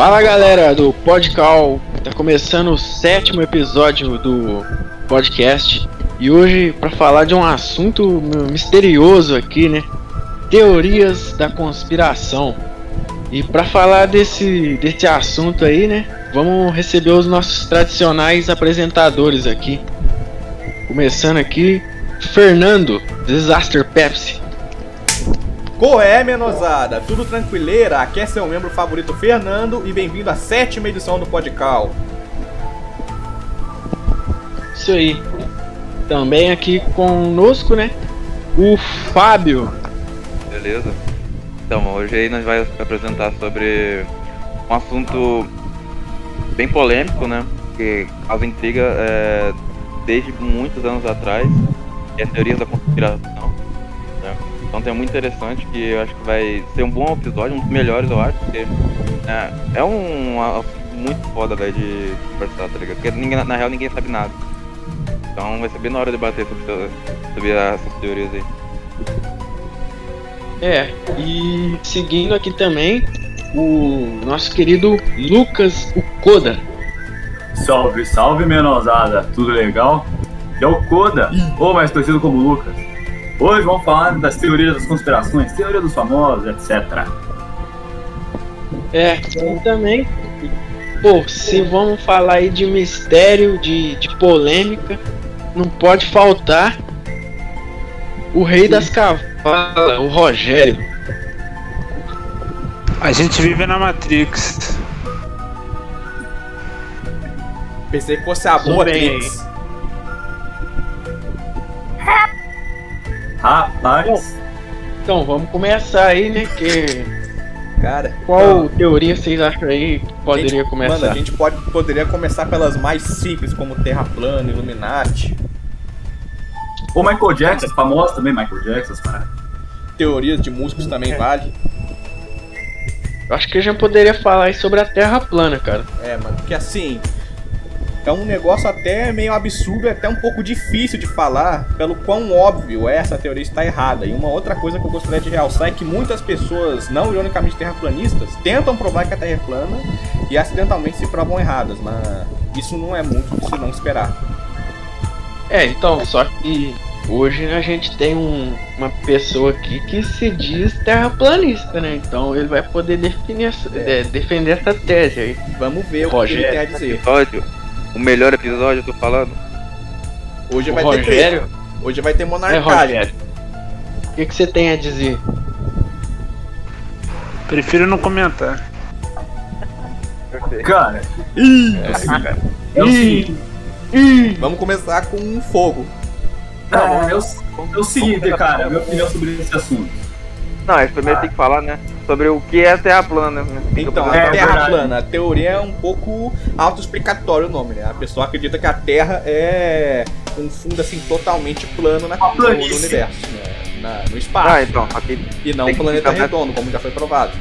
Fala galera do Podcal, tá começando o sétimo episódio do podcast e hoje para falar de um assunto misterioso aqui, né? Teorias da conspiração. E para falar desse, desse assunto aí, né? Vamos receber os nossos tradicionais apresentadores aqui. Começando aqui, Fernando, Disaster Pepsi. Qual é, menosada? Tudo tranquileira? Aqui é seu membro favorito Fernando e bem-vindo à sétima edição do Podcal. Isso aí. Também aqui conosco, né? O Fábio. Beleza. Então, hoje aí nós vamos apresentar sobre um assunto bem polêmico, né? Que causa intriga é, desde muitos anos atrás, que é a teoria da conspiração. Então tem muito interessante que eu acho que vai ser um bom episódio, um dos melhores eu acho, porque é, é um, muito foda velho de conversar, tá ligado? Porque ninguém, na real ninguém sabe nada. Então vai ser bem na hora de debater sobre, sobre essas teorias aí. É, e seguindo aqui também o nosso querido Lucas Ukoda. Salve, salve menosada, tudo legal? É o Koda, ou mais conhecido como Lucas. Hoje vamos falar das teorias das conspirações, teoria dos famosos, etc. É, e também, pô, se vamos falar aí de mistério, de, de polêmica, não pode faltar o rei das cavalas, o Rogério. A gente vive na Matrix. Pensei que fosse a boa Matrix. Rapaz. Então, vamos começar aí, né? Que. Cara. Qual teoria vocês acham aí que poderia gente, começar? Mano, a gente pode, poderia começar pelas mais simples, como Terra plana, Illuminati. Ou Michael Jackson, famoso também, Michael Jackson, cara. Teorias de músicos também vale. Eu acho que a gente poderia falar aí sobre a Terra plana, cara. É, mano, porque assim, é um negócio até meio absurdo e até um pouco difícil de falar, pelo quão óbvio essa teoria está errada. E uma outra coisa que eu gostaria de realçar é que muitas pessoas, não ironicamente terraplanistas, tentam provar que a Terra é plana e acidentalmente se provam erradas, mas isso não é muito de se não esperar. É, então, só que hoje a gente tem um, uma pessoa aqui que se diz terraplanista, né? Então ele vai poder definir, é. defender essa tese aí. Vamos ver o que ele tem a dizer. Episódio o melhor episódio, eu tô falando. Hoje O vai Rogério? ter treta. Hoje vai ter É, monarcagem. Rogério. O que, que você tem a dizer? Prefiro não comentar. Cara, É o seguinte, Vamos começar com um fogo. não, é, o, é o seguinte, cara, minha opinião sobre esse assunto. Não, mas primeiro tem que falar, né? Sobre o que é a Terra plana, né? Então. É Terra verdade. plana. A teoria é um pouco autoexplicatório o nome, né? A pessoa acredita que a Terra é um fundo assim totalmente plano na, no, universo, né? Na- no espaço. Ah, então, aqui E não um planeta ficar- redondo, como já foi provado.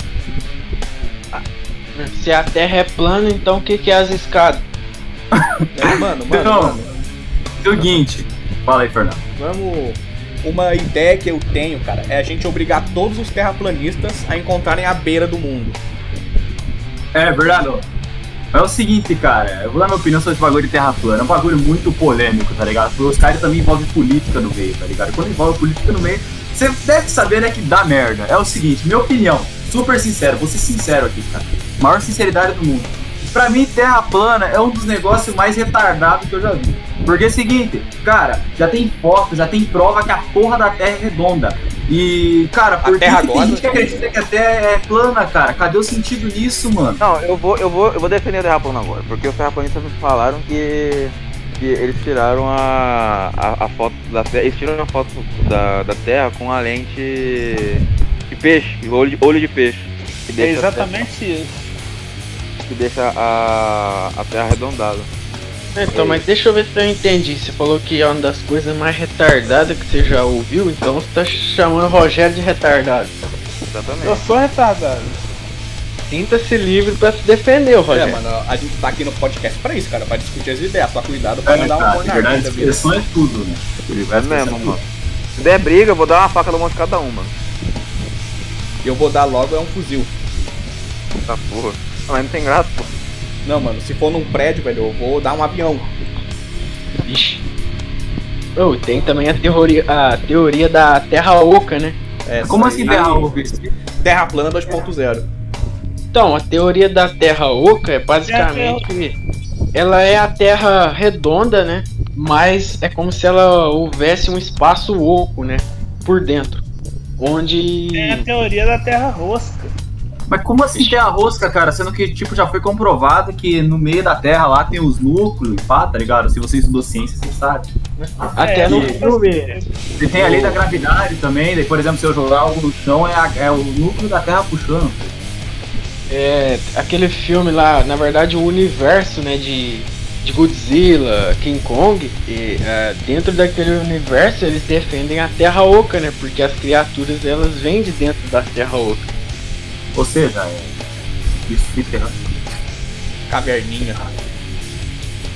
Se a Terra é plana, então o que, que é as escadas? Né? Mano, mano, Então. mano. Seguinte, fala aí, Fernando. Vamos. Uma ideia que eu tenho, cara, é a gente obrigar todos os terraplanistas a encontrarem a beira do mundo. É verdade. É o seguinte, cara, eu vou dar minha opinião sobre esse bagulho de terra plana. É um bagulho muito polêmico, tá ligado? Porque os caras também envolvem política no meio, tá ligado? Quando envolve política no meio, você deve saber, né, que dá merda. É o seguinte, minha opinião, super sincero, vou ser sincero aqui, cara. Maior sinceridade do mundo. Pra mim, terra plana é um dos negócios mais retardados que eu já vi. Porque é o seguinte, cara, já tem foto, já tem prova que a porra da terra é redonda. E, cara, por que, Terra que tem gente que acredita que a terra é plana, cara? Cadê o sentido nisso, mano? Não, eu vou, eu vou, eu vou defender o Terra plana agora, porque os terraplanistas me falaram que, que eles tiraram a, a, a foto da Terra, eles tiram a foto da, da Terra com a lente de peixe, olho de, olho de peixe. Que É deixa a exatamente isso. Terra- que deixa a, a Terra arredondada. Então, mas deixa eu ver se eu entendi. Você falou que é uma das coisas mais retardadas que você já ouviu, então você tá chamando o Rogério de retardado. Exatamente. Eu sou retardado. Sinta-se livre pra se defender, É, Rogério. mano, a gente tá aqui no podcast pra isso, cara, pra discutir as ideias. Só cuidado pra É, não dar uma monarquia verdade, da vida. expressão é tudo, né? É mesmo, mano. Se der briga, eu vou dar uma faca na mão de cada um, mano. E eu vou dar logo é um fuzil. Tá porra. Mas não tem graça, pô. Não, mano, se for num prédio, velho, eu vou dar um avião. Ixi. Oh, tem também a teoria, a teoria da Terra Oca, né? Essa Como aí- assim terra oca? Terra plana 2.0. Então, a teoria da Terra Oca é basicamente. Ela é a Terra redonda, né? Mas é como se ela houvesse um espaço oco, né? Por dentro. Onde. Tem a teoria da Terra Rosca. Mas como assim terra rosca, cara? Sendo que, tipo, já foi comprovado que no meio da Terra lá tem os núcleos e pá, tá ligado? Se você estudou ciência, você sabe. Até É, no e- filme. E tem a lei da gravidade também, daí, por exemplo, se eu jogar algo no chão, é, a- é o núcleo da Terra puxando. É, aquele filme lá, na verdade, o universo, né, de, de Godzilla, King Kong, e, é, dentro daquele universo eles defendem a Terra Oca, né, porque as criaturas elas vêm de dentro da Terra Oca. Ou seja, é. Isso que terra. Caverninha.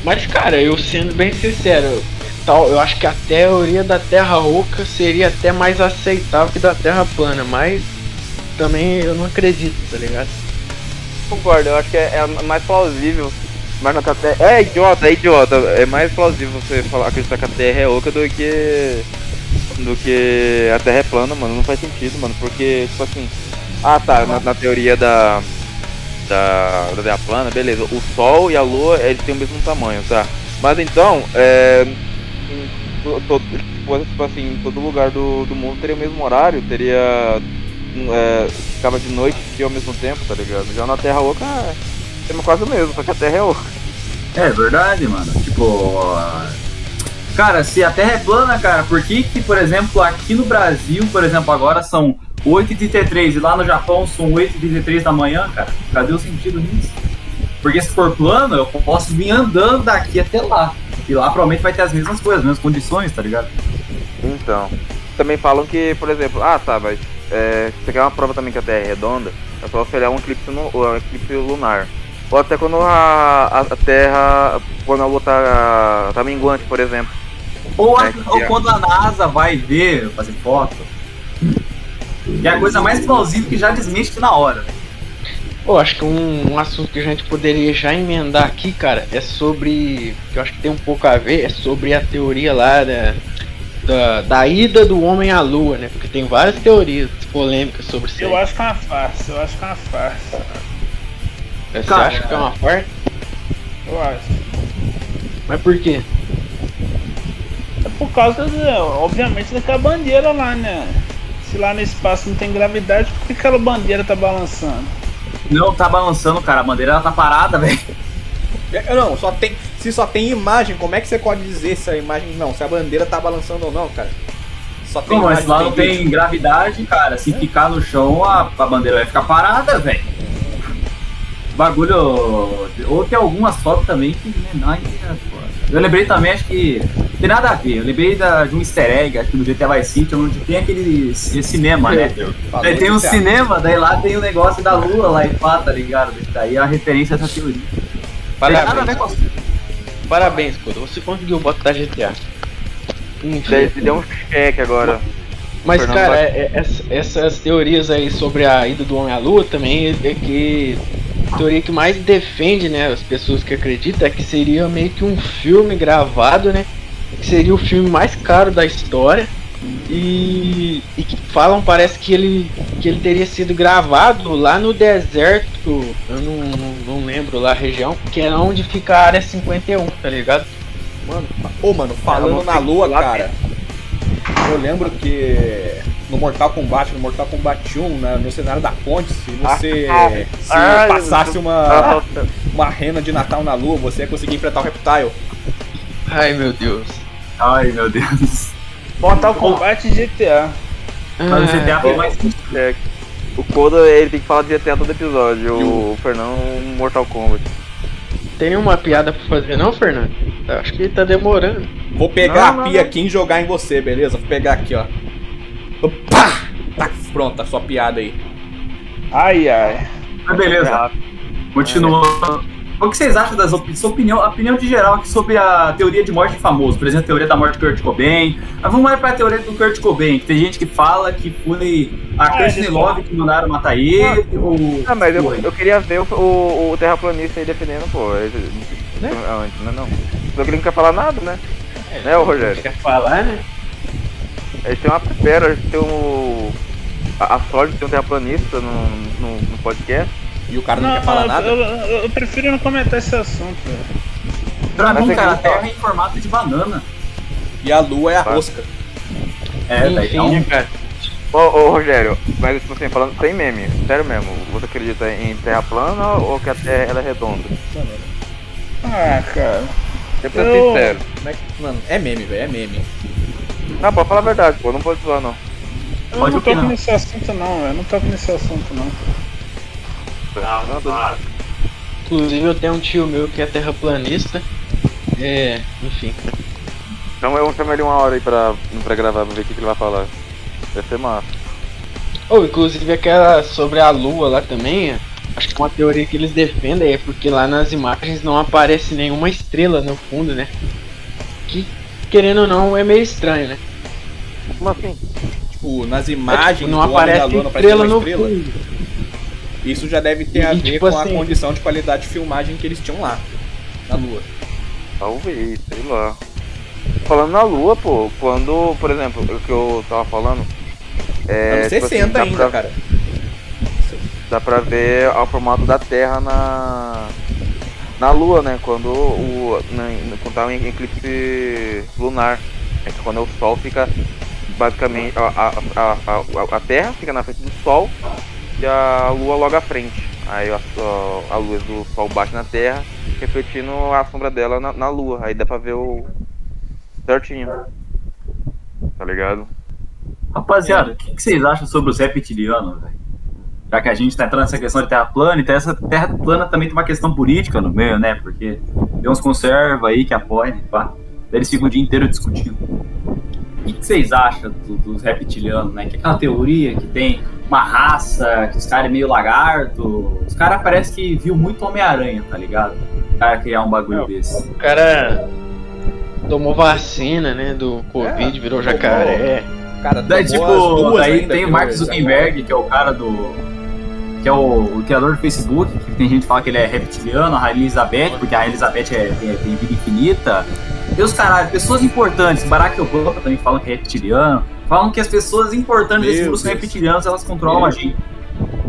Mas, cara, eu sendo bem sincero, tal, eu acho que a teoria da Terra Oca seria até mais aceitável que da Terra plana, mas também eu não acredito, tá ligado? Concordo, eu acho que é, é mais plausível. Mas na Terra. É idiota, é idiota. É mais plausível você falar, acreditar que a Terra é oca do que. do que a Terra é plana, mano. Não faz sentido, mano. Porque, tipo assim. Ah tá, na, na teoria da. Da, da Terra plana, beleza. O Sol e a Lua eles têm o mesmo tamanho, tá? Mas então, é. tipo, tipo assim, todo lugar do, do mundo teria o mesmo horário, teria. É, ficava de noite e ao mesmo tempo, tá ligado? Já na Terra Oca é, é quase o mesmo, só que a Terra é oca. É verdade, mano. Tipo. Cara, se a Terra é plana, cara, por que que, por exemplo, aqui no Brasil, por exemplo, agora são 8h33 e lá no Japão são 8h33 da manhã, cara? Cadê o sentido nisso? Porque se for plano, eu posso vir andando daqui até lá. E lá provavelmente vai ter as mesmas coisas, as mesmas condições, tá ligado? Então. Também falam que, por exemplo, ah tá, mas é, você quer uma prova também que a Terra é redonda, é só olhar um eclipse, no, um eclipse lunar. Ou até quando a, a, Terra, quando a Lua tá, tá minguante, por exemplo. Ou, a- É, ou é. quando a NASA vai ver, fazer foto. É a coisa mais plausível que já desmente na hora. Pô, acho que um, um assunto que a gente poderia já emendar aqui, cara, é sobre. que eu acho que tem um pouco a ver, é sobre a teoria lá da, da, da ida do homem à lua, né? Porque tem várias teorias polêmicas sobre isso. Eu acho que é uma farsa, eu acho que é uma farsa. Você Cara, acha que é uma farsa? Eu acho. Mas por quê? É por causa, de, obviamente, daquela bandeira lá, né? Se lá no espaço não tem gravidade, por que aquela bandeira tá balançando? Não tá balançando, cara. A bandeira ela tá parada, velho. É, Não, só tem. Se só tem imagem, como é que você pode dizer se a imagem. Não, se a bandeira tá balançando ou não, cara? Só tem Não, mas imagem, lá não vídeo. tem gravidade, cara. Se ficar no chão, a, a bandeira vai ficar parada, velho. Bagulho. Ou tem algumas fotos também que. né, ai, é foda. Eu lembrei também, acho que. Não tem nada a ver. Eu lembrei da, de um easter egg, que do GTA Vice City, onde tem aquele esse cinema, né? Daí tem um GTA. cinema, daí lá tem o negócio da lua lá e pá, tá ligado? Daí é a referência a essa teoria. Tem nada a ver Parabéns, com parabéns, Kodo. Você conseguiu botar GTA. Daí Enfim. deu um cheque agora. Mas, Fernando cara, é- é- essa- essas teorias aí sobre a ida do homem à lua também é é que a teoria que mais defende, né, as pessoas que acreditam é que seria meio que um filme gravado, né, que seria o filme mais caro da história e, e que falam, parece que ele, que ele teria sido gravado lá no deserto, eu não, não, não lembro lá a região, que é onde fica a área 51, tá ligado? Mano, ô mano, falando na lua, cara. Eu lembro que no Mortal Kombat, no Mortal Kombat 1, na- no cenário da ponte, se você se Ah, passasse uma, Ah, uma rena de Natal na lua, você ia conseguir enfrentar o Reptile. Ai meu Deus. Ai, meu Deus. Mortal Kombat e GTA. Mas o GTA foi mais. cheque. O Koda, ele tem que falar de GTA todo episódio. O Fernando, Mortal Kombat. Tem uma piada pra fazer não, Fernando? Eu acho que tá demorando. Vou pegar Não, a não, pia não. aqui e jogar em você, beleza? Vou pegar aqui, ó. Pá! Tá pronto, a sua piada aí. Ai ai. Mas beleza. Continuando. O que vocês acham das opiniões? Sua opinião, a opinião de geral aqui sobre a teoria de morte de famoso, por exemplo, a teoria da morte do Kurt Cobain. Mas vamos lá para a teoria do Kurt Cobain, que tem gente que fala que foi a Ah, eles Love que mandaram matar ele, ou... Ah, mas eu, eu queria ver o, o, o terraplanista aí defendendo, pô. Ele, Né? Antes, né? Não. Só que ele não quer falar nada, né? Né, ô Rogério? Quer falar, né? A gente tem uma pera, a gente tem um. A, a sorte de ter um terraplanista no, no, no podcast. E o cara não, Não, quer falar eu, nada? eu, eu- eu prefiro não comentar esse assunto. velho. Pra Mas mim, é cara, a que- Terra é em formato de banana. E a lua é a rosca. É, daí então... né, cara? Ô, ô Rogério, mas tipo assim, falando sem meme, sério mesmo, você acredita em terra plana ou que a terra ela é redonda? Ah, cara. Eu pra Eu- sincero. Como é que- Mano, é meme, velho, é meme. Não, pode falar a verdade, pô, não pode zoar não. Eu Pode não toco nesse assunto não, velho. Não toco nesse assunto não. Não, não, Inclusive eu tenho um tio meu que é terraplanista. É, enfim. Então eu chamo ele uma hora aí pra, pra gravar, pra ver o que, que ele vai falar. Deve ser massa. Ou inclusive aquela sobre a lua lá também, é, acho que uma teoria que eles defendem é porque lá nas imagens não aparece nenhuma estrela no fundo, né? Que querendo ou não é meio estranho, né? Como assim? Tipo, nas É, imagens tipo, não do homem aparece da lua não aparece estrela no estrela. fundo. Isso já deve ter a E, ver tipo com a assim- condição de qualidade de filmagem que eles tinham lá, na lua. Talvez, sei lá. Falando na lua, pô, quando, por exemplo, o que eu tava falando. É, Anos tipo assim, 60 dá ainda, pra- cara. Dá pra ver o formato da Terra na. Na Lua, né? Quando o. Na, quando tá em eclipse lunar. É que quando o Sol fica basicamente. A, a, a, a, a Terra fica na frente do Sol a Lua logo à frente. Aí a, a, a luz do Sol bate na Terra, refletindo a sombra dela na, na Lua. Aí dá pra ver o. certinho. Tá ligado? Rapaziada, o que, que vocês acham sobre os reptilianos, velho? Já que a gente tá entrando nessa questão de terra plana, então essa terra plana também tem uma questão política no meio, né? Porque tem uns conserva aí que apoiam, pá. Eles ficam o dia inteiro discutindo. O que, que vocês acham do- dos reptilianos, né? Que é aquela teoria que tem uma raça, que os caras é meio lagarto. Os caras parece que viu muito Homem-Aranha, tá ligado? O cara criar um bagulho Não. desse. O cara tomou vacina, né? Do Covid, É, virou tomou. jacaré. Cara, Daí, tipo, daí tem o Mark eu- Zuckerberg, que é o cara do. que é o, o criador do Facebook, que tem gente que fala que ele é reptiliano, a Rainha Elizabeth, porque a Rainha Elizabeth é, tem, tem vida infinita. Deus caralho, pessoas importantes, Barack Obama também falam que é reptiliano. Falam que as pessoas importantes desse Meu mundo são Deus. reptilianos, elas controlam a gente.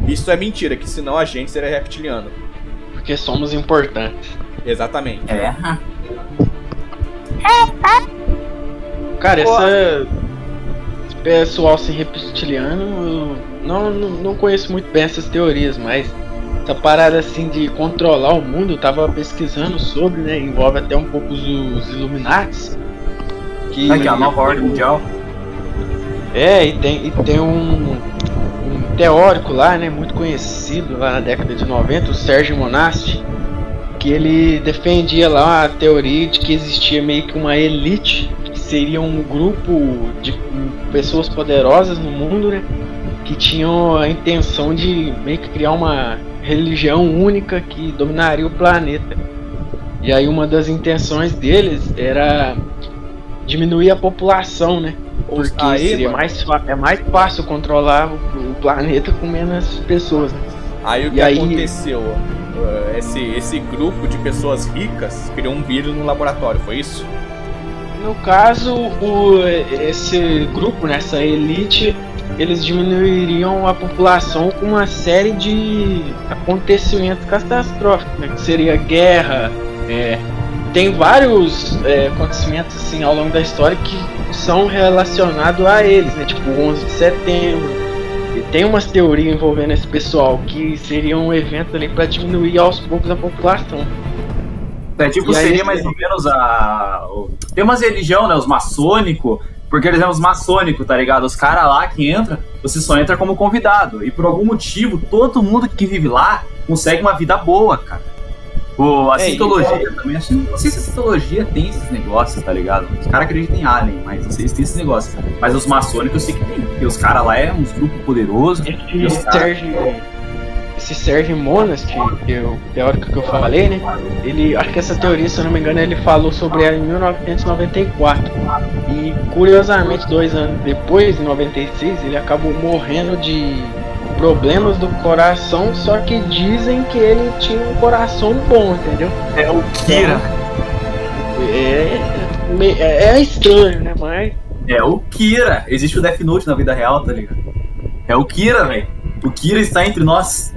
Isso é mentira, que senão a gente seria reptiliano. Porque somos importantes. Exatamente. É. Cara, essa. Esse pessoal assim reptiliano, eu não, não, não conheço muito bem essas teorias, mas essa parada assim de controlar o mundo, eu tava pesquisando sobre, né? Envolve até um pouco os, os Illuminates. Que, Aqui, a nova ordem mundial. É, e tem, e tem um, um teórico lá, né, muito conhecido lá na década de 90, o Sérgio Monasti, que ele defendia lá a teoria de que existia meio que uma elite, que seria um grupo de pessoas poderosas no mundo, né, que tinham a intenção de meio que criar uma religião única que dominaria o planeta. E aí uma das intenções deles era diminuir a população, né? Porque Aí, seria mano. mais, é mais fácil controlar o, o planeta com menos pessoas. Né? Aí o que aí- aconteceu? Uh, Esse, esse grupo de pessoas ricas criou um vírus no laboratório, foi isso? No caso, o, esse grupo, né, essa elite, eles diminuiriam a população com uma série de acontecimentos catastróficos, né, que seria guerra. é, tem vários é, acontecimentos assim ao longo da história que são relacionados a eles, né, tipo o 11 de setembro. E tem umas teorias envolvendo esse pessoal que seria um evento ali para diminuir aos poucos a população. É tipo, E seria mais ou menos a. Tem umas religião, né? Os maçônicos. Porque eles são os maçônicos, tá ligado? Os caras lá que entra, você só entra como convidado. E por algum motivo, todo mundo que vive lá consegue uma vida boa, cara. O, a É, cientologia também, acho, não sei se a cientologia tem esses negócios, tá ligado? Os caras acreditam em alien, mas não sei se tem esses negócios. Mas os maçônicos eu sei que tem, porque os caras lá é uns grupos poderosos. Esse os caras- Sérgio, esse Serge Monast, que é o teórico que eu falei, né? Ele, acho que essa teoria, se eu não me engano, ele falou sobre ela em 1994. E curiosamente, dois anos depois, em 96, ele acabou morrendo de problemas do coração, só que dizem que ele tinha um coração bom, entendeu? É o Kira. É, é, é estranho, né? Mas É o Kira. Existe o Death Note na vida real, tá ligado? É o Kira, velho. O Kira está entre nós.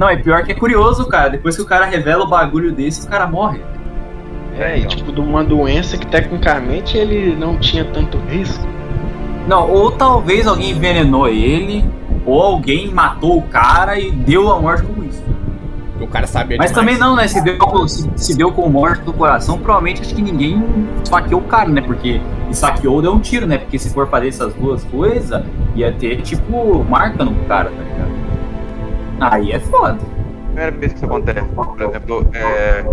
Não, é pior que é curioso, cara. Depois que o cara revela o bagulho desse, o cara morre. É, e tipo, de uma doença que tecnicamente ele não tinha tanto risco. Não, ou talvez alguém envenenou ele, ou alguém matou o cara e deu a morte como isso. O cara sabia Mas demais. também não, né? Se deu, com- se, se deu com morte do coração, provavelmente acho que ninguém esfaqueou o cara, né? Porque esfaqueou deu um tiro, né? Porque se for fazer essas duas coisas, ia ter, tipo, marca no cara, tá ligado? Aí é foda. Primeira vez que isso acontece, por exemplo, é.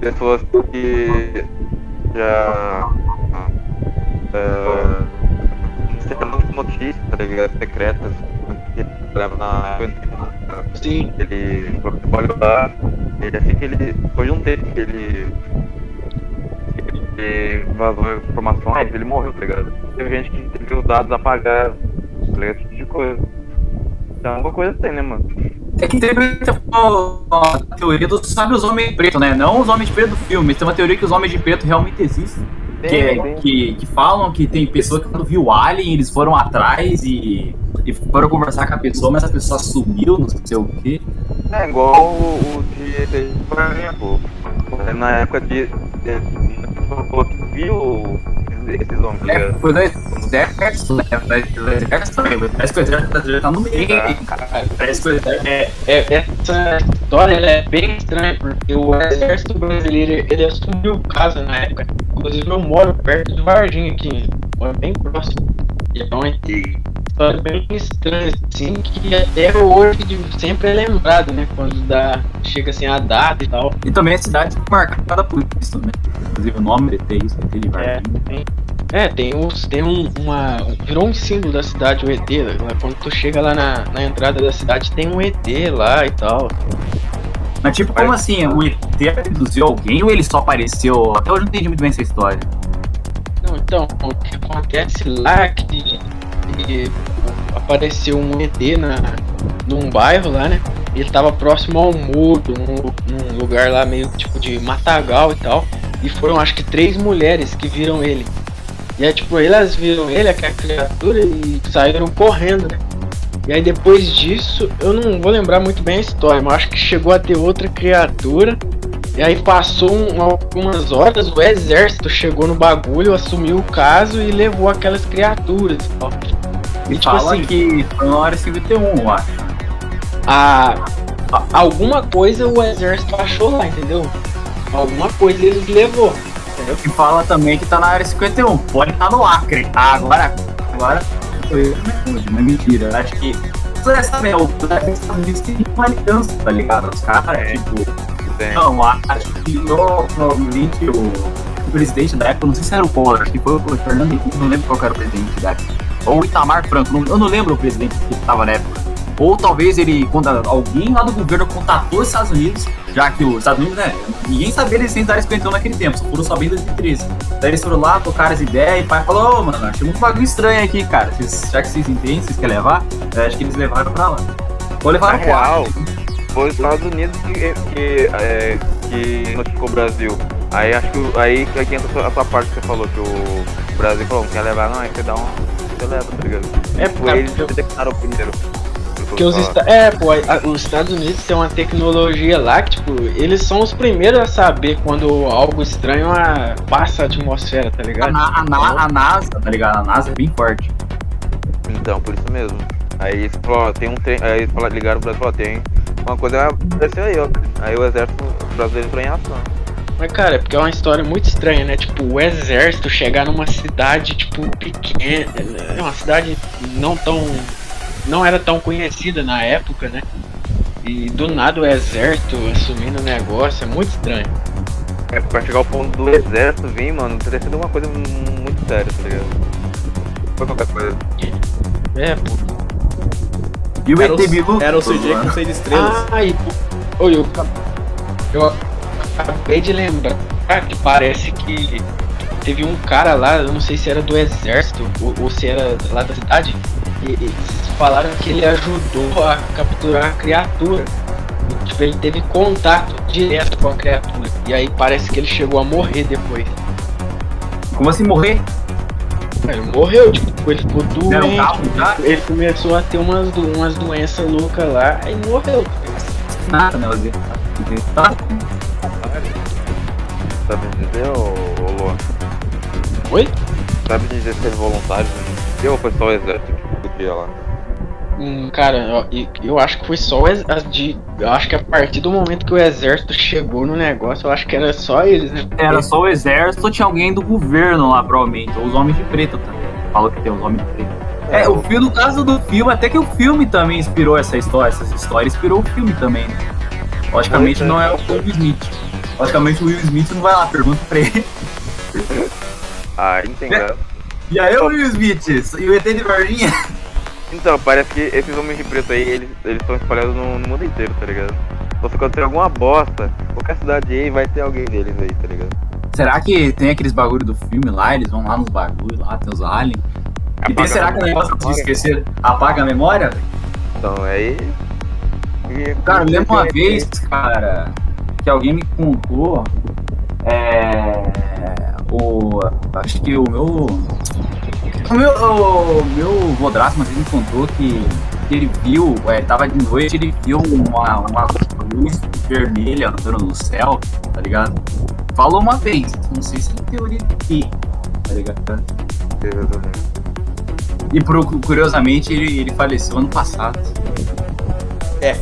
Pessoas que já. É, recebendo notícias, tá ligado? Secretas, que ele leva na. Sim. Ele olha lá, ele assim que ele. De um tempo que ele. que ele vazou informações, ele morreu, tá ligado? Teve gente que teve os dados apagados, tá ligado? Esse tipo de coisa. Então, alguma coisa tem, né, mano? É que teve a teoria dos sabe os homens preto, né? Não os homens de preto do filme, mas tem uma teoria que os homens de preto realmente existem. Que, é- Tem, tem. que, que falam que tem pessoa que quando viu o Alien, eles foram atrás e, e foram conversar com a pessoa, mas a pessoa sumiu, não sei o quê. É igual o, o de, por exemplo, na época de. pessoa falou que viu esses homens, tá É, foi do exército, né? Do exército também, parece que o exército já tá no meio, cara. Parece que o exército É, é- essa história é bem estranha, porque o exército brasileiro ele assumiu casa na época. Inclusive eu moro perto de Varginha aqui, moro bem próximo. E é história bem estranha, assim, que até hoje sempre é lembrado, né? Quando dá, chega assim a data e tal. E também a cidade marcada por isso, né? Inclusive o nome é isso, de É, Varginha. tem, é, tem, uns, tem um, uma. Virou um símbolo da cidade o ET. lá Quando tu chega lá na, na entrada da cidade, tem um ET lá e tal. Mas tipo, como assim? O ET abduziu alguém ou ele só apareceu? Até hoje eu não entendi muito bem essa história. Não, então, o que acontece lá é que, que apareceu um ET na, num bairro lá, né? Ele tava próximo ao muro, num, num lugar lá meio tipo de matagal e tal. E foram acho que três mulheres que viram ele. E aí, tipo, elas viram ele, aquela criatura, e saíram correndo, né? E aí depois disso, eu não vou lembrar muito bem a história, mas acho que chegou a ter outra criatura. E aí passou um- algumas horas, o exército chegou no bagulho, assumiu o caso e levou aquelas criaturas. E E tipo fala assim, que foi na hora 51, eu acho. a, a- alguma coisa o exército achou lá, entendeu? Alguma coisa eles levou. E fala também que tá na área 51. Pode estar no Acre. Ah, agora. Agora. Foi mas mentira. Eu acho que. Você sabe, o Estados Unidos tem uma aliança, tá ligado? Os caras, É. tipo. Não, acho que no- provavelmente o, o presidente da época, não sei se era o Collor, acho que foi o Fernando Henrique, não lembro qual que era o presidente da época. Ou o Itamar Franco, não- eu não lembro o presidente que estava na época. Ou talvez ele, quando alguém lá do governo contatou os Estados Unidos, já que os Estados Unidos, né, ninguém sabia a existência da área 51 naquele tempo, só foram saber em 2013. Daí eles foram lá, tocaram as ideias e o pai falou, ô mano, achei um bagulho estranho aqui, cara. Vocês- já que vocês entendem, vocês querem levar, eu acho que eles levaram pra lá. Ou levaram pro Acre. foi os Estados Unidos que, que, é, que notificou o Brasil. Aí acho que aí que entra a sua- a sua parte que você falou, que o Brasil falou, não quer levar, não, aí você dá um. Você leva, tá ligado? É, cara, eles que detectaram primeiro. Porque os, esta- é, pô, a- os Estados Unidos têm uma tecnologia lá que, tipo, eles são os primeiros a saber quando algo estranho ah, passa a atmosfera, tá A, ligado? Na- a Na- a NASA, tá ligado? A NASA é bem forte. Então, por isso mesmo. Aí eles falaram, tem um trem. Aí eles falaram, ligaram pro Brasil e falaram, tem uma coisa apareceu aí, ó. Aí o exército brasileiro entrou em ação. Mas, cara, é porque é uma história muito estranha, né? Tipo, o exército chegar numa cidade, tipo, pequena. É uma cidade não tão. Não era tão conhecida na época, né? E do nada o exército assumindo o negócio, é muito estranho. É, pra chegar ao ponto do exército vir, mano, teria sido uma coisa muito séria, tá ligado? Foi qualquer coisa. É, pô. E o Era ET Bilu. Era o CJ com seis estrelas. Ai, oi, eu, eu acabei de lembrar que parece que teve um cara lá, eu não sei se era do exército ou, ou se era lá da cidade, e, e falaram que ele ajudou a capturar a criatura. Tipo, ele teve contato direto com a criatura. E aí parece que ele chegou a morrer depois. Como assim morrer? Ele morreu, tipo, ele ficou um doente. já? Ele começou a ter umas, do- umas doenças loucas lá e morreu. Nada, né? Ozzy? Tá. Sabe dizer, ô, ô Luan? Oi? Sabe dizer se teve voluntários? Eu ou foi só o exército podia lá? Hum, cara, ó, e- eu acho que foi só o ex- a de. Eu acho que a partir do momento que o exército chegou no negócio, eu acho que era só eles, né? Era só o exército tinha alguém do governo lá, provavelmente. Ou os homens de preto também. Falou que tem os homens de preto. É, o filme, no caso do filme, até que o filme também inspirou essa história. Essas histórias inspirou o filme também, né? Logicamente não é o Will Smith. Logicamente o Will Smith não vai lá, pergunta pra ele. Ah, entendeu? E aí, Will Smith? E o ET de Varginha? Então, parece que esses homens de preto aí, eles estão espalhados no, no mundo inteiro, tá ligado? Então se acontecer alguma bosta, qualquer cidade aí vai ter alguém deles aí, tá ligado? Será que tem aqueles bagulho do filme lá? Eles vão lá nos bagulhos lá, tem os aliens. E tem, será que o negócio de esquecer apaga a memória? Então, aí. e- Cara, eu lembro uma vez, cara, que alguém me contou. É. O. Acho que o meu. O meu, o meu vodraço uma vez me contou que, ele viu, é, tava de noite, ele viu uma, uma luz vermelha andando no céu, tá ligado? Falou uma vez, não sei se é teoria de quê, tá ligado? E por- curiosamente ele, ele faleceu ano passado. F.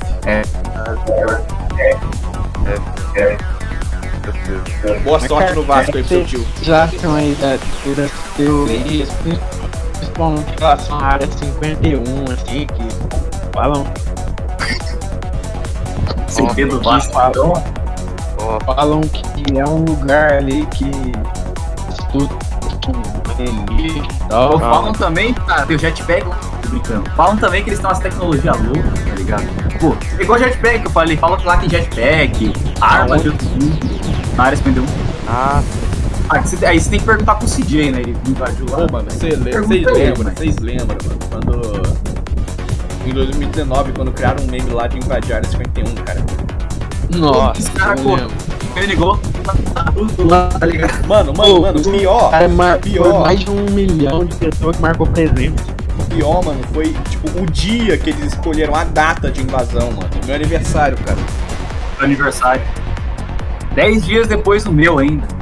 Boa sorte no Vasco aí pro seu tio. Já são aí da das teorias, principalmente em relação à área 51, assim, que falam, Sem Pedro Vasco. falam, falam que é um lugar ali que estuda religião e tal. Falam também, tá, tem o jetpack tô brincando. Falam também que eles têm umas tecnologias loucas, tá ligado? Pô, igual jetpack, eu falei, falam que lá tem jetpack, arma de outro mundo. Na área 51. Ah, Ah, você- aí você tem que perguntar pro CJ, né? Ele invadiu lá. Ô, mano, vocês lembram, mano. vocês lembram, mano, quando. Em 2019, quando criaram um meme lá de invadir a área 51, cara. Nossa, Esse cara, pô, ligou, tá? Mano, mano, mano, Pô, pior, Cara, mar... pior. Foi mais de um milhão de pessoas que marcou presença. pior, mano, foi tipo o dia que eles escolheram a data de invasão, mano. Meu aniversário, cara. aniversário. Dez dias depois do meu ainda.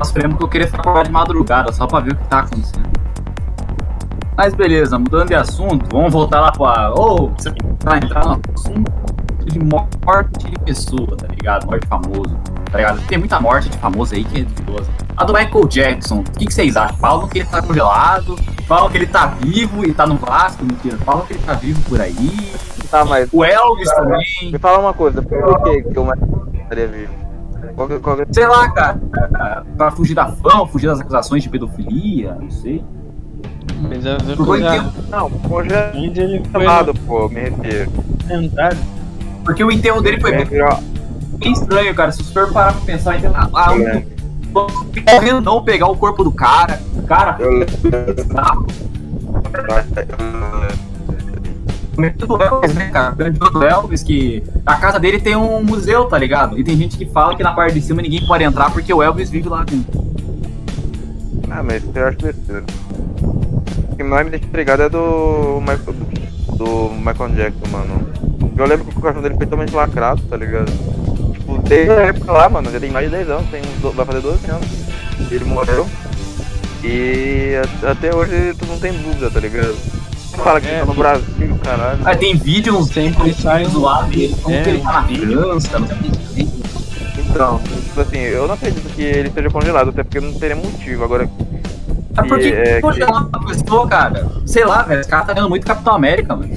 Nossa, lembro que eu queria ficar acordado de madrugada só pra ver o que tá acontecendo. Mas beleza, mudando de assunto, vamos voltar lá pra. Ô, você tá entrando no assunto de morte de pessoa, tá ligado? Morte de famoso, tá ligado? Tem muita morte de famoso aí que é duvidosa. A do Michael Jackson, o que, que vocês acham? Falam que ele tá congelado, falam que ele tá vivo e tá no Vasco, mentira. Falam que ele tá vivo por aí. tá, mas O Elvis também. me fala uma coisa, por que que o Michael estaria vivo? Qual qual sei lá, cara, pra fugir da fama, fugir das acusações de pedofilia, não sei. Mas que- acusações Não, congelado, ele foi pô, me refiro. tentado. Porque o enterro dele foi bem, bem estranho, cara. Se você for parar pra pensar, então, ah, É. morrendo não pegar o corpo do cara, o cara Eu bizarro. Do Elvis, né, cara? Grandioso do Elvis, que a casa dele tem um museu, tá ligado? E tem gente que fala que na parte de cima ninguém pode entrar porque o Elvis vive lá dentro. Ah, mas eu acho besteira. O que mais me deixa intrigado é do Michael, do Michael Jackson, mano. Eu lembro que o coração dele foi totalmente lacrado, tá ligado? Tipo, desde a época lá, mano, já tem mais de 10 anos, tem, vai fazer 12 anos. Ele morreu. E até hoje tu não tem dúvida, tá ligado? Fala que É, tá no Brasil, caralho. Ah, tem vídeo uns Sempre sai um- zoado dele, como É, que ele tá na. França, não sei. Então, tipo assim, eu não acredito que ele esteja congelado, até porque não teria motivo. Agora, Mas por que E, é, que congelar uma pessoa, cara? Sei lá, velho. Esse cara tá vendo muito Capitão América, mano.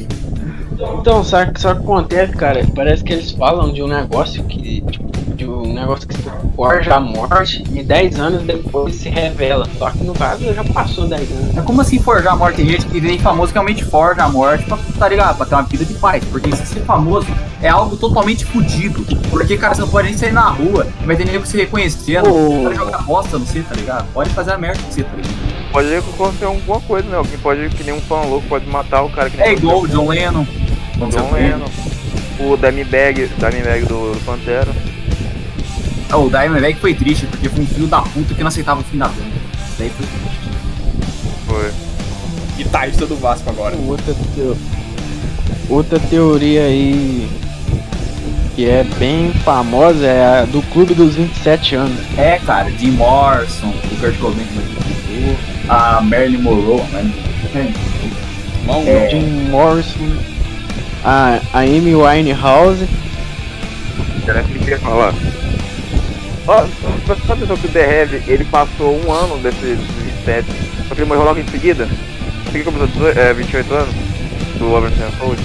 Então, sabe o que acontece, cara? Parece que eles falam de um negócio que. Tipo, de um negócio que se forja a morte e 10 anos depois se revela. Só que no caso já passou 10 anos. Mas como assim forjar a morte? Tem gente que vem famoso que realmente forja a morte pra tá ligado? Pra ter uma vida de paz. Porque se ser famoso é algo totalmente fodido. Porque, cara, você não pode nem sair na rua, vai ter nego se reconhecendo, Oh. pode jogar bosta no você, tá ligado? Pode fazer a merda com você, tá ligado? Pode acontecer alguma coisa, né? Alguém pode, que nem um fã louco, pode matar o cara que nem É igual o John Lennon. John Lennon. O Dimebag, Dimebag do, do Pantera. Ah, O Diamondback foi triste, porque foi um filho da puta que não aceitava o fim da banda. Isso daí foi triste. Foi. Guitarrista do Vasco agora. Outra, teo- outra teoria aí que é bem famosa é a do Clube dos 27 anos. É, cara, Jim Morrison, o Kurt Cobain a Marilyn Monroe, né? Mão, É. Jim Morrison, a, a Amy Winehouse. Era que queria falar. Ó, atenção que o The Heavy, ele passou um ano desses 27, só que ele morreu logo em seguida. Assim que começou 18, é, 28 anos, do Robert Sanford.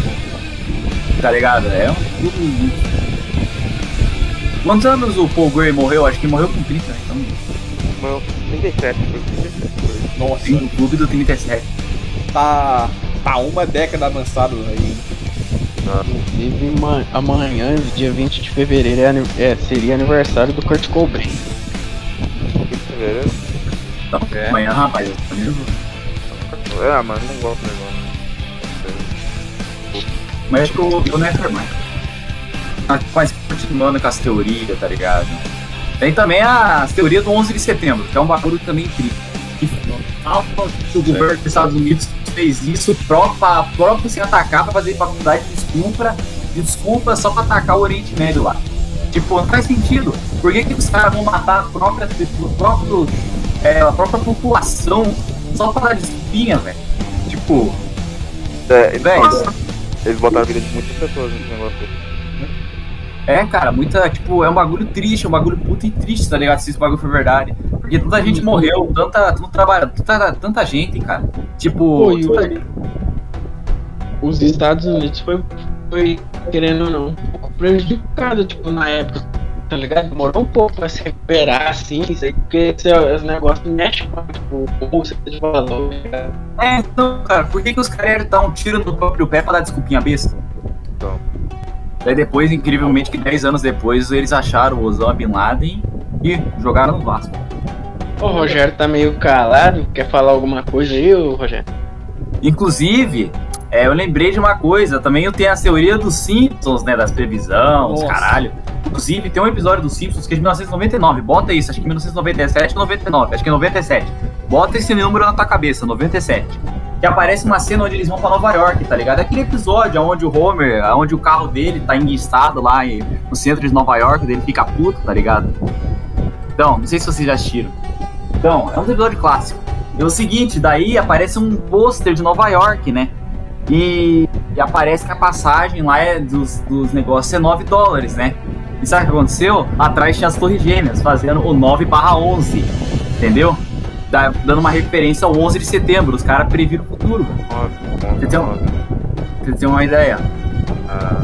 Tá ligado? É um clube. Quantos anos o Paul Gray morreu? Acho que ele morreu com 30, né? Então, Morreu com 37, foi 37. nossa, tem o clube do 37. tá, tá uma década avançado aí. Inclusive, ma- amanhã, dia 20 de fevereiro, é é, seria aniversário do Kurt Cobain. Fevereiro? Então, É. amanhã, rapaz. É, mano, não gosto do negócio. Mas acho que eu, ia afirmar. Ah, Mas continuando com as teorias, tá ligado? Tem também as teorias do 11 de setembro, que é um bagulho também incrível. Que fala que o governo dos Estados Unidos fez isso próprio, próprio sem atacar pra fazer faculdade de desculpa, de desculpa só pra atacar o Oriente Médio lá. Tipo, não faz sentido. Por que, que os caras vão matar a própria, o próprio, é, a própria população só pra dar desculpinha, velho? Tipo, É, velho. eles botaram a vida de muitas pessoas nesse negócio. É, cara, muita, tipo, é um bagulho triste, é um bagulho puta e triste, tá ligado? Se esse bagulho for verdade. Porque tanta gente morreu, tanta, tanto trabalho, tanta, tanta gente, cara. Tipo, Pô, tanta Os Estados Unidos foi, foi, querendo ou não, um pouco prejudicado, tipo, na época, tá ligado? Demorou um pouco pra se recuperar, assim, isso aí, porque esse, esse negócio mexe com, tipo, bolsa de valor, tá ligado? É, então, cara, por que, que os caras iam dar um tiro no próprio pé pra dar desculpinha besta? Então. Daí depois, incrivelmente, que 10 anos depois, eles acharam o Osama Bin Laden e jogaram no Vasco. O Rogério tá meio calado, quer falar alguma coisa aí, ô Rogério? Inclusive, é, eu lembrei de uma coisa, também eu tenho a teoria dos Simpsons, né, das previsões, Nossa. caralho. Inclusive, tem um episódio dos Simpsons que é de 1999, bota isso, acho que 1997 ou 99, acho que é 97. Bota esse número na tua cabeça, 97. Que aparece uma cena onde eles vão pra Nova York, tá ligado? Aquele episódio onde o Homer, onde o carro dele tá enguiçado lá no centro de Nova York, dele fica puto, tá ligado? Então, não sei se vocês já assistiram. Então, é um episódio clássico. É o seguinte, daí aparece um pôster de Nova York, né? E, e aparece que a passagem lá é dos, dos negócios é 9 dólares, né? E sabe o que aconteceu? Atrás tinha as torres gêmeas, fazendo o 9 barra 11, entendeu? Da- dando uma referência ao 11 de setembro, os caras previram o futuro, nove. Pra Você tem uma ideia. Ah,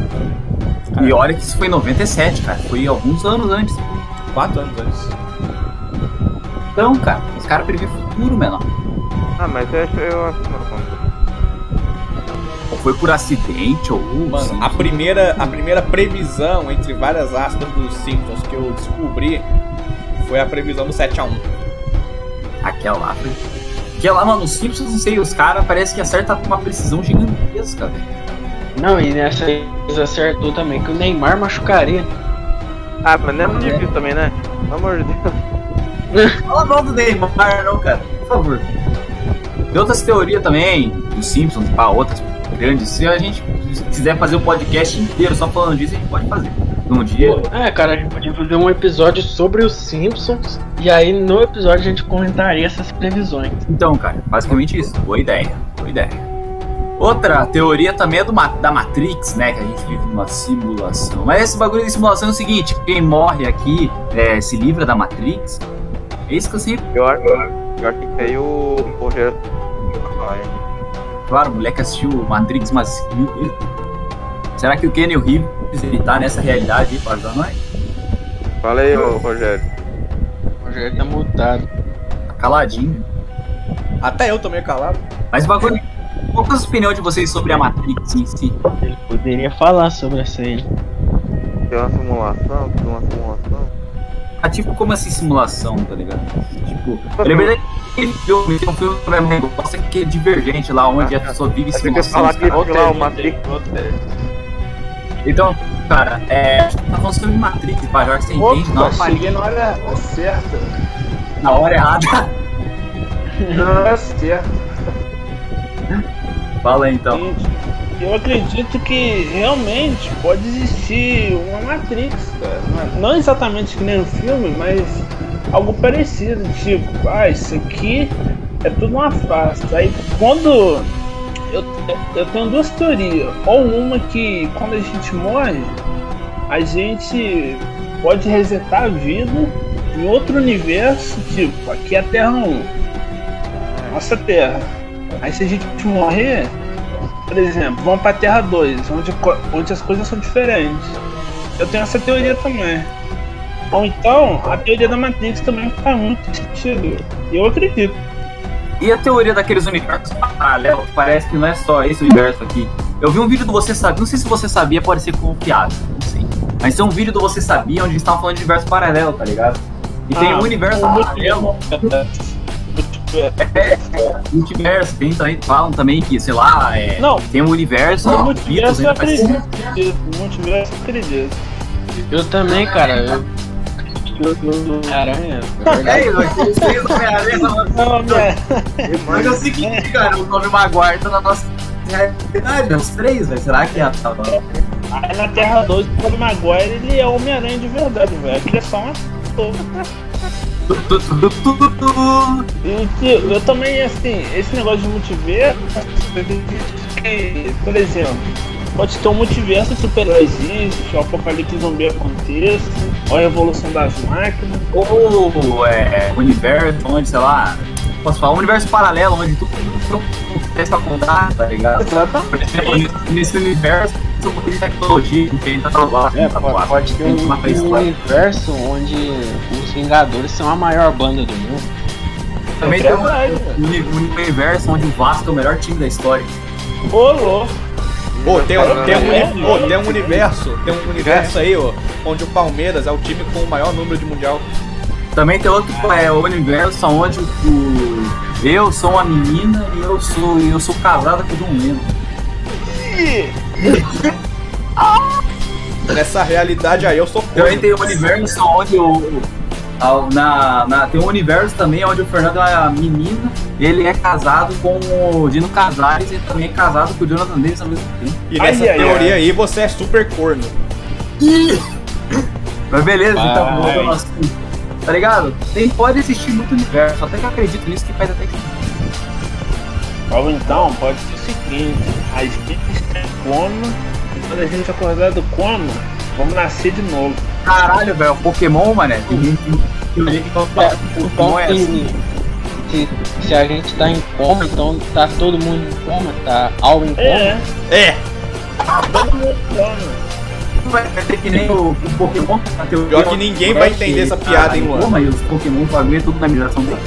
E olha que isso foi em 97, cara. Foi alguns anos antes. Quatro anos antes. Então, cara, os caras previram o futuro, menor. ah, mas eu acho, eu acho que não conta. Ou foi por acidente, ou... Mano, sim. a primeira, a primeira previsão, entre várias aspas dos Simpsons que eu descobri, foi a previsão do 7x1. Aquela lá foi. Aquela lá, mano, os Simpsons, não sei, os caras parece que acertam com uma precisão gigantesca, velho. Não, e nessa aí eles acertou também que o Neymar machucaria. Ah, mas não é muito difícil também, né? Pelo amor de Deus. Fala mal do Neymar, não, cara, por favor. Tem outras teorias também, dos Simpsons, pá, outras grandes. Se a gente quiser fazer o podcast inteiro só falando disso, a gente pode fazer. Num dia. É, cara, a gente podia fazer um episódio sobre os Simpsons e aí no episódio a gente comentaria essas previsões. Então, cara, basicamente isso. Boa ideia, boa ideia. Outra teoria também é do da Matrix, né? Que a gente vive numa simulação. Mas esse bagulho de simulação é o seguinte: quem morre aqui é, se livra da Matrix. É isso que eu sempre. Eu acho, eu acho que aí o Rogério. Claro, o moleque assistiu Matrix vezes. Será que o Kenny Reeves ele tá nessa realidade aí pra ajudar nós? Fala aí, ô, Rogério. O Rogério tá mutado. Tá caladinho. Até eu tô meio calado. Mas o bagulho. qual que é a opinião de vocês sobre a Matrix em si? Ele poderia falar sobre essa aí. Tem uma simulação, tem uma simulação. Ah, tipo, como assim simulação, tá ligado? Tipo, eu lembrei daquele filme, tem um filme que um negócio que é divergente lá, onde a pessoa vive simulação. falar que cara. lá o Matrix Então, cara, é. a gente Tá falando sobre Matrix, pá, já que você entende, não, Opa, cheguei na hora certa. na hora errada. Na hora certa. Fala aí então. Gente, Eu acredito que realmente pode existir uma Matrix, cara. Não exatamente que nem no filme, mas algo parecido. Tipo, ah, isso aqui é tudo uma farsa. Aí quando. Eu, eu tenho duas teorias. Ou uma que quando a gente morre, a gente pode resetar a vida em outro universo. Tipo, aqui é a Terra 1. Nossa Terra. Aí se a gente morrer, por exemplo, vamos pra Terra 2, onde, onde as coisas são diferentes. Eu tenho essa teoria também. Ou então, a teoria da Matrix também faz muito sentido. Eu acredito. E a teoria daqueles universos paralelos? Parece que não é só esse universo aqui. Eu vi um vídeo do Você Sabia, não sei se você sabia, pode ser confiável, não sei. Mas tem um vídeo do Você Sabia onde eles estavam falando de universo paralelo, tá ligado? E tem Ah, um universo paralelo. Multiverso. É, multiverso, tem também, falam também que, sei lá, é, Não, tem um universo. o multiverso eu acredito. O multiverso eu acredito. Eu também, cara. Eu. eu- eu- Aranha. É, mas três Homem-Aranha na nossa- Não? Mas é o seguinte, cara, o Tobey Maguire tá na nossa realidade, é os três, velho. Será que é a. Aí na Terra 2, o Tobey Maguire ele é Homem-Aranha de verdade, velho. Aquele é só um ator. E que eu também, assim, esse negócio de multiverso, por exemplo, pode ter um multiverso de super-herói existe, o apocalipse zumbi aconteça, ou a revolução das máquinas. Ou é, universo onde, sei lá, posso falar, um universo paralelo onde tudo acontece pra contar, tá ligado? Por Exatamente. exemplo, nesse, universo, tecnologia que tá. É, tá pode, ter um, um universo onde os Vingadores são a maior banda do mundo. Também tem um, um uni- um universo onde o Vasco é o melhor time da história. Ô, louco. Ô, tem, um- tem, um, ô, tem um universo, tem um universo aí, ó, onde o Palmeiras é o time com o maior número de mundial. Também tem outro é, o universo onde o, eu sou uma menina e eu sou, eu sou casada com o John Lennon. Nessa realidade aí eu sou Também tem o universo onde o. ao- Na, na- tem um universo também onde o Fernando é a menina, ele é casado com o Dino Casares e também é casado com o Jonathan Davis ao mesmo tempo. E nessa Ai, teoria ai. aí você é super corno. Mas beleza, Vai. então voltando ao assunto. Tá ligado? Tem, pode existir muito universo, até que eu acredito nisso que faz até que. Ou então, pode ser o seguinte, a gente está em coma, e quando a gente acordar do coma, vamos nascer de novo. Caralho, velho, Pokémon, mané. Que teoria que fala que É, Pokémon é se, assim. se, se a gente tá em coma, então tá todo mundo em coma, tá algo em coma. É, É, todo mundo em coma. Vai vai ter que nem o, o Pokémon. Pior que ninguém vai entender essa piada, hein, Luan? Luan? E os Pokémon, bagulho é tudo na migração dele.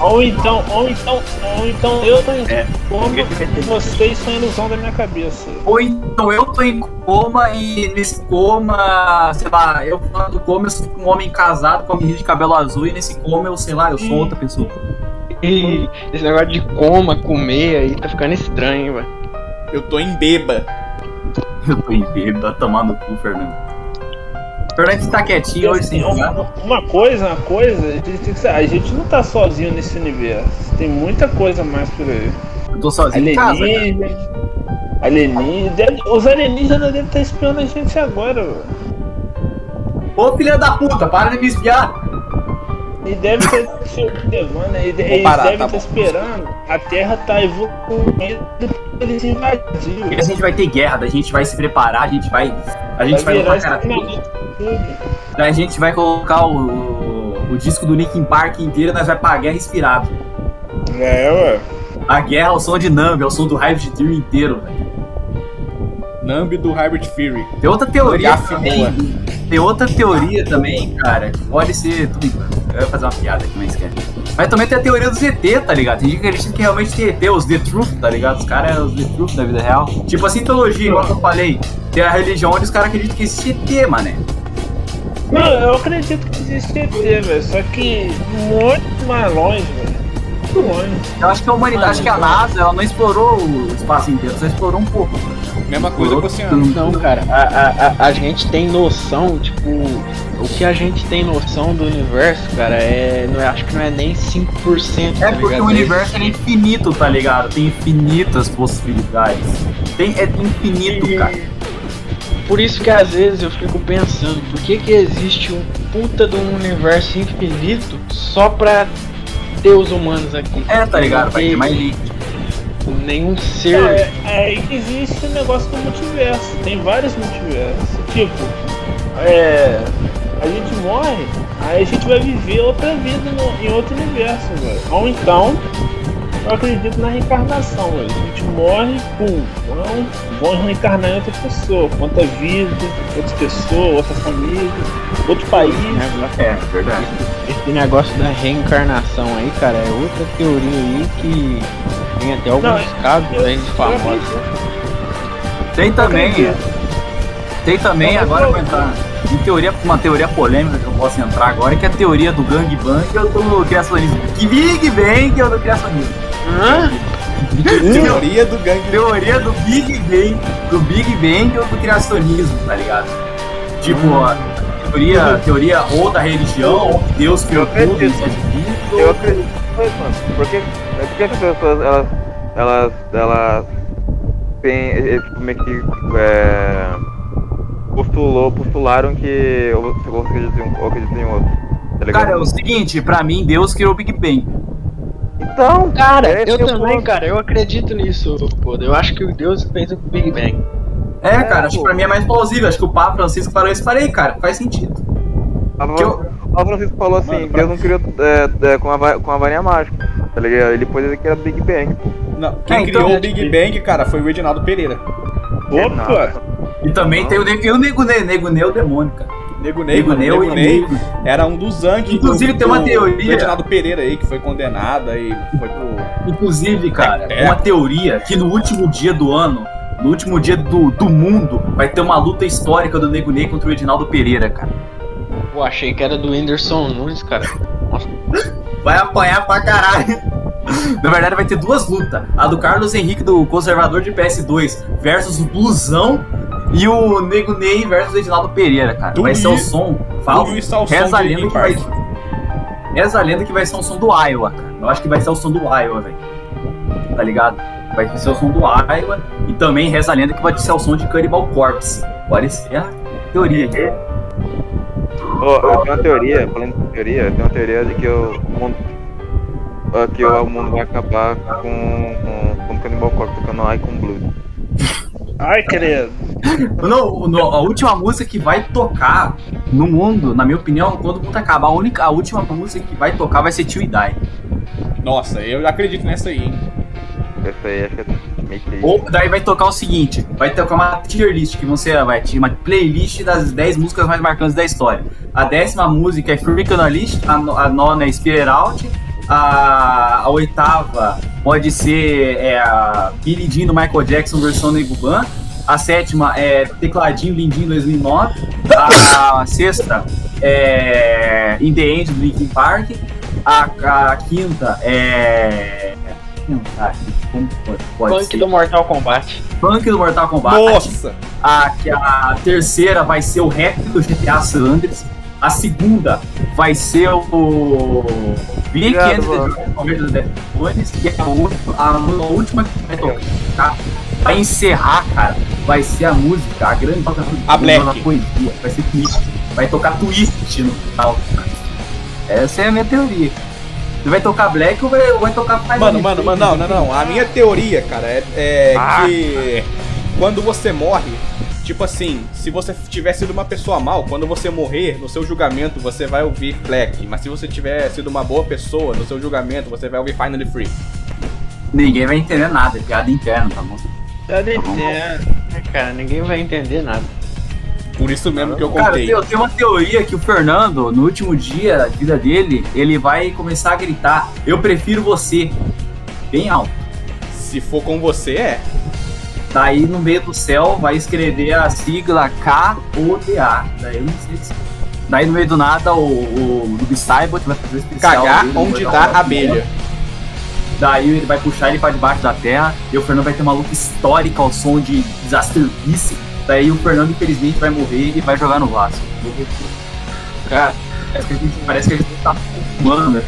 Ou então, ou então, ou então eu tô em É. coma e vocês são ilusão da minha cabeça. Ou então eu tô em coma e nesse coma, sei lá, eu falando do coma, eu sou um homem casado com uma menina de cabelo azul e nesse coma eu, sei lá, eu sou outra pessoa. E esse negócio de coma, comer aí, tá ficando estranho, hein, velho. eu tô em beba. Eu tô em bêbado, tá tomando cu, Fernando. Fernando tá quietinho hoje jogar. uma, uma coisa, uma coisa, a gente, tem que a gente não tá sozinho nesse universo. Tem muita coisa mais por aí. Eu tô sozinho em casa? Alienígena. Alienígena. Os alienígenas devem estar espiando a gente agora, velho. Ô filha da puta, para de me espiar! E deve ter se observando, e de- eles parar, devem tá estar esperando. A Terra tá evoluindo eles invadirem. E a gente vai ter guerra, a gente vai se preparar, a gente vai. A gente vai, virar colocar, esse tudo. a gente vai colocar o, o disco do Linkin Park inteiro e nós vai pra guerra inspirado. É, ué. A guerra é o som de Numb, é o som do Hybrid Theory inteiro, velho. Numb do Hybrid Fury. Tem outra teoria também. boa. Tem outra teoria também, cara, que pode ser. Tô brincando. Eu ia fazer uma piada aqui, mas quer. Mas também tem a teoria dos ET, tá ligado? Tem gente que acredita que realmente tem ET, os The Truth, tá ligado? Os caras é os The Truth da vida real. Tipo a Sintologia, igual que eu falei. Tem a religião onde os caras acreditam que existe ET, mané. Não, eu acredito que existe ET, velho. Só que muito mais longe, velho. Muito longe. Eu acho que a humanidade, acho que a NASA, ela não explorou o espaço inteiro, só explorou um pouco. Mesma coisa com o oceano. Não, cara, a, a, a, a gente tem noção, tipo, o que a gente tem noção do universo, cara, é. Não é acho que não é nem 5%. É tá porque ligado? o universo é infinito, tá ligado? Tem infinitas possibilidades. Tem, é infinito, cara. Por isso que às vezes eu fico pensando, por que que existe um puta de um universo infinito só pra ter os humanos aqui? É, tá ligado? Vai ter mais gente. Nenhum ser. É, é aí que existe o negócio do multiverso. Tem vários multiversos. Tipo, é. A gente morre, aí a gente vai viver outra vida no- em outro universo, velho. Ou então, eu acredito na reencarnação, velho. A gente morre, pum, então vamos reencarnar em outra pessoa. com Outra vida, outra pessoa, outra família, outro país. É, verdade. Esse negócio da reencarnação aí, cara, é outra teoria aí que tem até alguns Não, casos eu- aí de famosos. Tem também. Tem também, Não, agora vou entrar em teoria, uma teoria polêmica que eu posso entrar agora, que é a teoria do gangbang e eu do criacionismo. Que Big Bang eu do criacionismo. Hã? Teoria do gangue. Teoria do Big Bang, do Big Bang ou do criacionismo, tá ligado? Tipo, Hum. a teoria, teoria ou da religião, ou que Deus criou Eu tudo, acredito. isso é divino, Eu acredito. Mano, por que, por que as pessoas, elas, elas, elas têm, é, é, tipo, meio que, é, postulou, postularam que ou ou acreditam em um- ou acreditam em outro, tá? Cara, é o seguinte, pra mim, Deus criou o Big Bang. Então, Cara, é eu também, ponto. cara, eu acredito nisso, pô. Eu acho que o Deus fez o Big Bang. É, cara, acho pô. que pra mim é mais plausível. Acho que o Papa Francisco falou isso. Falei, cara, faz sentido. Papa- que eu- Papa Francisco falou assim, Mano, pra- Deus não criou é, é, com, a, com a varinha mágica, tá ligado? Ele pôs que era Big Bang, pô. Não, quem É, então- criou o Big Bang, cara, foi o Reginaldo Pereira. Opa! E também tem o Nego, e o Nego Ney é o demônio, cara. Nego Ney, Nego mano, Ney, Nego o Ney Nego. era um dos anjos Inclusive, do, tem uma teoria- do Reginaldo Pereira aí, que foi condenado e foi pro... Inclusive, cara, É. uma teoria que no último dia do ano, no último dia do, do mundo, vai ter uma luta histórica do Nego Ney contra o Edinaldo Pereira, cara. Pô, achei que era do Whindersson Nunes, cara. Vai apanhar pra caralho. Na verdade, vai ter duas lutas. A do Carlos Henrique, do conservador de PS2, versus o Blusão. E o Nego Ney versus o Edinaldo Pereira, cara. Tu vai ser o som som Reza a lenda que vai. Reza a lenda que vai ser um som do Iowa, cara. Eu acho que vai ser o som do Iowa, velho. Tá ligado? Vai ser o som do Iowa. E também reza a lenda que vai ser o som de Cannibal Corpse. Pode ser a teoria aqui. Ó, eu tenho uma teoria, falando de teoria, eu tenho uma teoria de que o mundo. ó, que o mundo vai acabar com, com, com o Cannibal Corpse tocando Icon Blues. Ai, credo. Não, no- a última música que vai tocar no mundo, na minha opinião, quando o mundo acabar, a, única, a última música que vai tocar vai ser e Die. Nossa, eu acredito nessa aí, hein? Essa aí acho que é meio que. Ou daí vai tocar o seguinte: vai tocar uma tier list, que você vai ter uma playlist das 10 músicas mais marcantes da história. A décima música é Freak on a List, a, a nona é Spirit Out, a, a oitava pode ser é, a Billie Jean do Michael Jackson versão Nego Ban. A sétima é Tecladinho Lindinho 2009. A, a sexta é In The End do Linkin Park. A, a quinta é. Como pode, pode Punk ser? do Mortal Kombat. Funk do Mortal Kombat. Nossa! A, a terceira vai ser o rap do GTA San Andreas. A segunda vai ser o Weekend Obrigado, The Palmeiras do Deftones. E a última, a, a última que vai tocar pra encerrar, cara, vai ser a música, a grande toca A Black. da poesia. Vai ser Twist. Vai tocar Twist no final. Essa é a minha teoria. Você vai tocar Black ou vai, ou vai tocar Fire Mano, mano, mano, não, não, não. A minha teoria, cara, é, é Ah. que quando você morre, tipo assim, se você tiver sido uma pessoa mal, quando você morrer, no seu julgamento, você vai ouvir Black. Mas se você tiver sido uma boa pessoa, no seu julgamento, você vai ouvir Finally Free. Ninguém vai entender nada, é piada interna, tá bom? Já entendo. É, cara, ninguém vai entender nada. Por isso mesmo que eu Cara, contei. eu tenho uma teoria que o Fernando, no último dia da vida dele, ele vai começar a gritar: Eu prefiro você. Bem alto. Se for com você, é. Daí no meio do céu vai escrever a sigla K-O-D-A. Daí eu não sei se. Daí no meio do nada o, o Noob Saibot vai fazer o especial. Cagar dele, onde dá dar uma abelha. Daí ele vai puxar ele pra debaixo da terra e o Fernando vai ter uma luta histórica ao som de Disaster Peace. Daí o Fernando, infelizmente, vai morrer e vai jogar no Vasco. Cara, parece que a gente, parece que a gente tá fumando, né?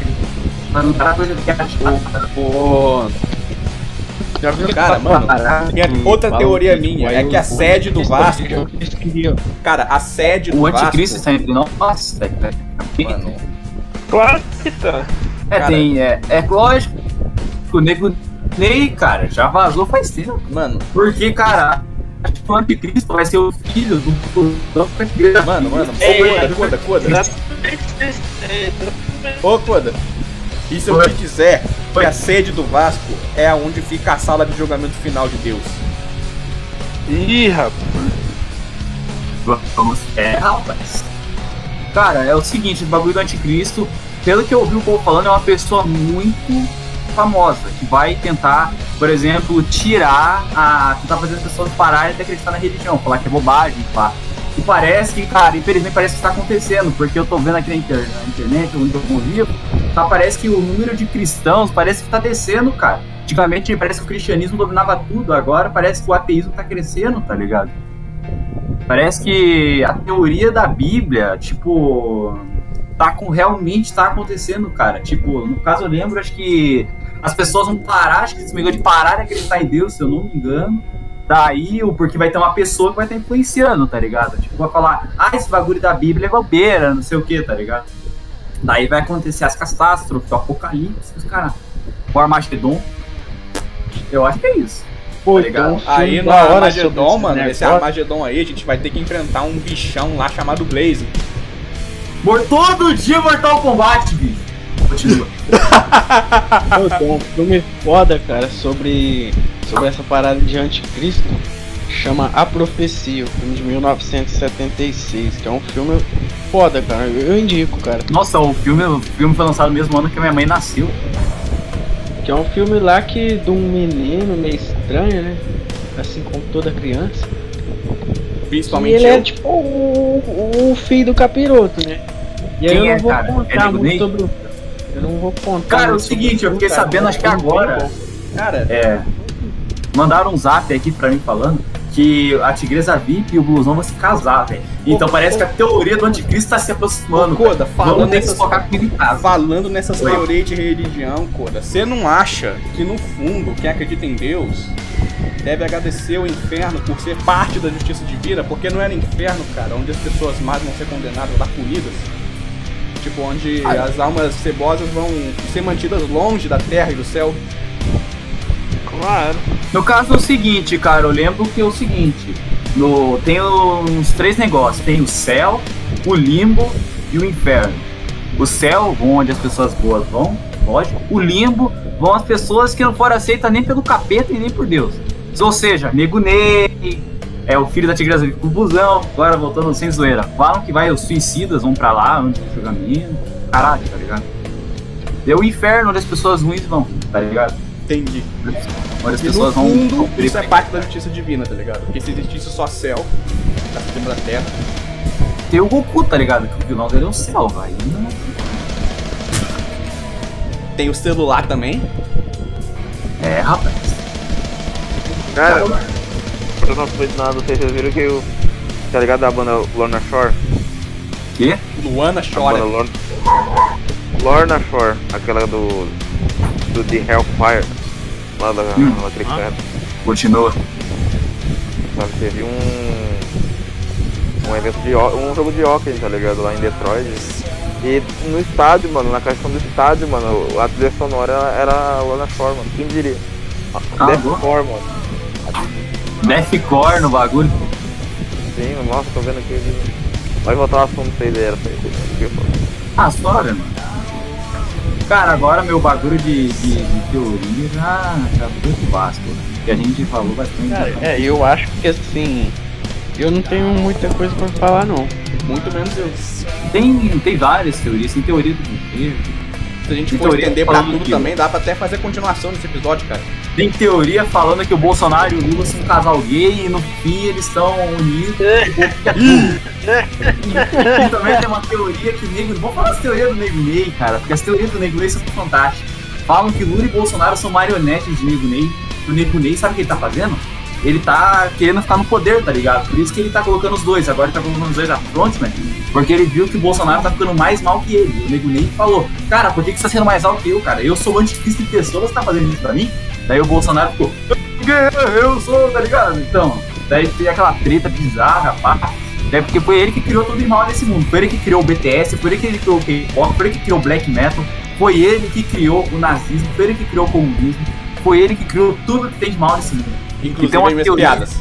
Mas não tá coisa que é viu Cara, mano, tem outra teoria minha, é que a sede do Vasco, cara, a sede do O anticristo Vasco, está entre nós. Velho, Claro que tá. É, tem. É, é lógico. O nego Ney, cara, já vazou faz tempo. mano, Porque, cara, acho que o anticristo vai ser o filho do. do mano, mano, Ei, ô Coda, Coda, Coda, ô Coda, e se eu te disser que a sede do Vasco é onde fica a sala de julgamento final de Deus? Ih, rapaz. Vamos. É, rapaz. Cara, é o seguinte, o bagulho do anticristo, pelo que eu ouvi o povo falando, é uma pessoa muito famosa, que vai tentar, por exemplo, tirar a. tentar fazer as pessoas pararem de acreditar na religião, falar que é bobagem, pá. E parece que, cara, infelizmente parece que está acontecendo, porque eu tô vendo aqui na, inter- na internet, onde eu convivo, tá, parece que o número de cristãos parece que tá descendo, cara. Antigamente parece que o cristianismo dominava tudo, agora parece que o ateísmo tá crescendo, tá ligado? Parece que a teoria da Bíblia, tipo, tá com realmente tá acontecendo, cara. Tipo, no caso eu lembro, acho que as pessoas vão parar, acho que esse negócio de parar de acreditar em Deus, se eu não me engano. Daí, o porque vai ter uma pessoa que vai estar influenciando, tá ligado? Tipo, vai falar, ah, esse bagulho da Bíblia é bobeira, não sei o que, tá ligado? Daí vai acontecer as catástrofes, o apocalipse, os caras. O Armagedon. Eu acho que é isso. Pô, Tá ligado? então, um filme Aí no Armagedon, mano, esse. Armagedon aí, a gente vai ter que enfrentar um bichão lá chamado Blaze. Mor- Todo dia Mortal Kombat, bicho. Continua. Pô, tem um filme foda, cara, sobre, sobre essa parada de anticristo. Chama A Profecia, o filme de 1976, que é um filme foda, cara. Eu, indico, cara. Nossa, o filme, o filme foi lançado no mesmo ano que a minha mãe nasceu. Que é um filme lá que de um menino meio estranho, né? Assim como toda criança. E Principalmente ele eu. é tipo o, o filho do capiroto, né? E aí Quem eu é, não vou cara? É contar Nego muito sobre o. Eu não vou contar. Cara, é o seguinte, eu fiquei cara. sabendo, acho que agora. Cara, É. Mandaram um zap aqui pra mim falando que a Tigresa VIP e o Blusão vão se casar, velho. Então parece que a teoria do anticristo tá se aproximando. Ô, Coda, falando nessas- focar casa. falando nessas Oi. teorias de religião, Coda, você não acha que no fundo quem acredita em Deus deve agradecer o inferno por ser parte da justiça divina? Porque não é no inferno, cara, onde as pessoas más vão ser condenadas lá punidas. Tipo, onde Ah. as almas cebosas vão ser mantidas longe da terra e do céu. Claro. No caso é o seguinte, cara, eu lembro que é o seguinte. No, tem uns três negócios. Tem o céu, o limbo e o inferno. O céu, vão onde as pessoas boas vão, lógico. O limbo, vão as pessoas que não foram aceitas nem pelo capeta e nem por Deus. Ou seja, nego Ney, é o filho da tigresa com o busão, agora voltando sem zoeira. Falam que vai, os suicidas vão pra lá, onde tem julgamento. Caralho, tá ligado? E o inferno, onde as pessoas ruins vão, tá ligado? Entendi. Onde as E no pessoas vão. fundo, isso é parte da justiça divina, tá ligado? Porque se existisse só céu, tá cima da terra. Tem o Goku, tá ligado? Que o vilão dele é o céu, vai. Tem o celular também. É, rapaz. Cara, eu não foi nada, não sei se vocês viram que o. Tá ligado da banda Lorna Shore? Quê? Luana A chora. banda Lorna. Lorna Shore, aquela do. do The Hellfire. Lá da Hum. daquele cara. Continua. Sabe, teve um. Um evento de um jogo de hockey, tá ligado? Lá em Detroit. E no estádio, mano, na questão do estádio, mano, a trilha sonora era a Lorna Shore, mano. Quem diria? Ah, boa. Deathcore, mano. Deathcore no bagulho. Sim, nossa, tô vendo aqui. Vai voltar ao assunto aí dela. Ah, suave, mano. Cara, agora meu bagulho de, de, de teoria já, já foi Vasco, né? Que a gente falou bastante. Cara, é, eu acho que assim. Eu não tenho muita coisa pra falar, não. Muito menos eu. Tem, tem várias teorias, tem teoria do governo, Se a gente Tem for entender pra tudo que- também, dá pra até fazer continuação nesse episódio, cara. tem teoria falando que o Bolsonaro e o Lula são um casal gay e no fim eles estão unidos. e também tem uma teoria que o Nego. Vamos falar das teorias do Nego Ney, cara, porque as teorias do Nego Ney são fantásticas. Falam que Lula e Bolsonaro são marionetes de Nego Ney. O Nego Ney, sabe o que ele tá fazendo? Ele tá querendo ficar no poder, tá ligado? Por isso que ele tá colocando os dois. Agora ele tá colocando os dois frente, né? Porque ele viu que o Bolsonaro tá ficando mais mal que ele. O Nego Ney falou: Cara, por que, que você tá sendo mais mal que eu, cara? Eu sou anticristo em pessoa, você tá fazendo isso pra mim? Daí o Bolsonaro ficou: Eu sou, tá ligado? Então, daí tem aquela treta bizarra, pá. É porque foi ele que criou todo o mal desse mundo. Foi ele que criou o BTS, foi ele que criou o K-pop, foi ele que criou o black metal, foi ele que criou o nazismo, foi ele que criou o comunismo, foi ele que criou tudo que tem de mal nesse mundo. Inclusive Então, uma teoria- piadas.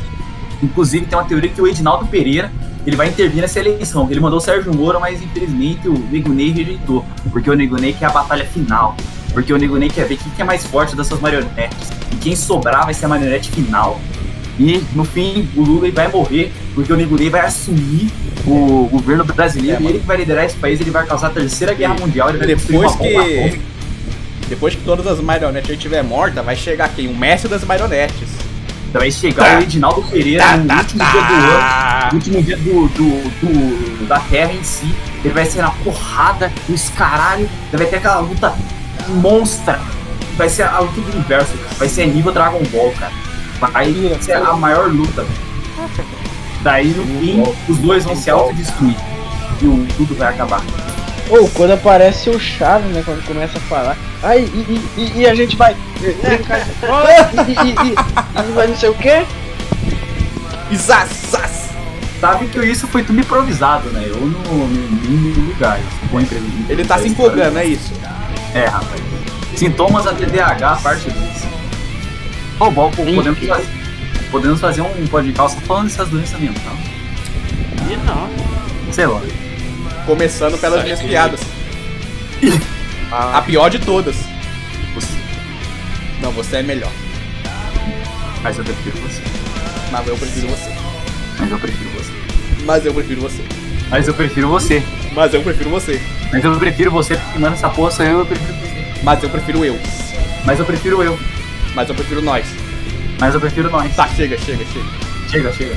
Inclusive, tem uma teoria que o Edinaldo Pereira ele vai intervir nessa eleição. Ele mandou o Sérgio Moro, mas infelizmente o Nego Ney rejeitou. Porque o Nego Ney quer a batalha final. Porque o Nego Ney quer ver quem que é mais forte dessas marionetes. E quem sobrar vai ser a marionete final. E no fim, o Lula vai morrer, porque o Nego Ney vai assumir o governo brasileiro É, e ele que vai liderar esse país, ele vai causar a terceira guerra mundial. Ele vai Depois que. Depois que todas as marionetes aí estiver morta, vai chegar quem? O mestre das marionetes. Vai chegar o Edinaldo Pereira no último dia do ano. no último dia do, do, do- da Terra em si, ele vai ser na porrada, no escaralho, vai ter aquela luta monstra. Vai ser a luta do universo, cara. vai ser nível Dragon Ball, cara. Vai ser a maior luta. Daí no fim, os dois vão se autodestruir. E o tudo vai acabar. Ou quando aparece o Chaves, né? Quando começa a falar. Aí, e, e- e- a gente vai brincar de bola, e, e, e- e vai não sei o quê. E zaz, zaz. Sabe que isso foi tudo improvisado, né? Eu não no mínimo lugar. Ele tá se empolgando, é isso. É, rapaz. Sintomas da TDAH, parte 2. Pô, bom, podemos fazer, podemos fazer um podcast falando dessas doenças mental. E não. Sei lá. Começando pelas Sabe minhas que- piadas. Ah, A pior de todas. Você- Não, você é melhor. Mas eu prefiro você. Mas eu prefiro você. Mas eu prefiro você. Mas eu prefiro você. Mas eu prefiro você. Mas eu prefiro você. Mas eu prefiro você porque, mano, essa porra sou eu, eu prefiro você. Mas eu prefiro eu. Mas eu prefiro eu. Mas eu prefiro nós. Mas eu prefiro nós. Tá, chega, chega, chega. Chega, chega.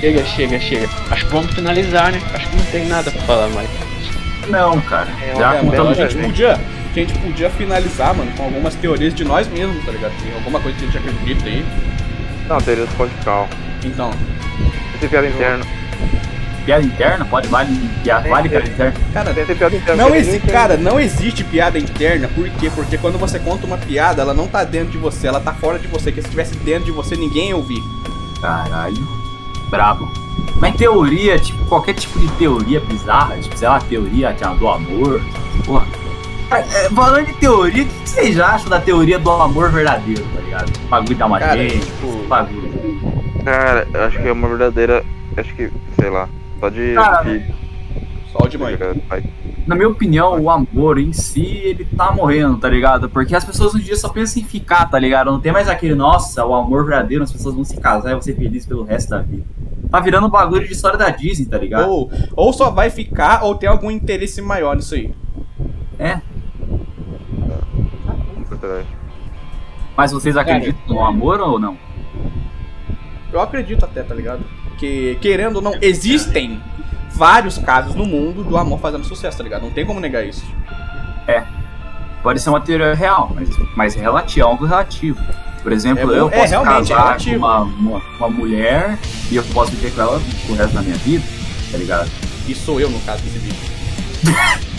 Chega, chega, chega. Acho que vamos finalizar, né? Acho que não tem nada pra falar mais. Não, cara. É, Já contamos a gente podia. A gente podia finalizar, mano, com algumas teorias de nós mesmos, tá ligado? Tem alguma coisa que a gente acredita aí. não, teoria do podcast. Então, Tem piada interna. piada interna? Pode, vale, piada, vale piada interna. cara, Tem, piada interna. não muita- cara, não existe piada interna, por quê? Porque quando você conta uma piada, ela não tá dentro de você, ela tá fora de você, que se estivesse dentro de você, ninguém ia ouvir. Caralho. Brabo. Mas teoria, tipo, qualquer tipo de teoria bizarra, tipo, sei lá, teoria tipo, do amor. Porra. É, falando de teoria, o que vocês acham da teoria do amor verdadeiro, tá ligado? O bagulho da uma Cara, tipo, bagulho. Cara, eu acho que é uma verdadeira. Acho que, sei lá. Só de. Cara, de- Só o de mãe. Na minha opinião, o amor em si, ele tá morrendo, tá ligado? Porque as pessoas hoje em dia só pensam em ficar, tá ligado? Não tem mais aquele, nossa, o amor verdadeiro, as pessoas vão se casar e vão ser felizes pelo resto da vida. Tá virando um bagulho de história da Disney, tá ligado? Ou, ou só vai ficar, ou tem algum interesse maior nisso aí. É. Mas vocês acreditam no amor ou não? Eu acredito até, tá ligado? Que, querendo ou não, existem vários casos no mundo do amor fazendo sucesso, tá ligado? Não tem como negar isso. Pode ser uma teoria real, mas, mas é relativo, algo relativo. Por exemplo, É, eu é, posso é casar relativo. com uma, uma, uma mulher e eu posso viver com ela o resto da minha vida, tá ligado? E sou eu, no caso desse vídeo.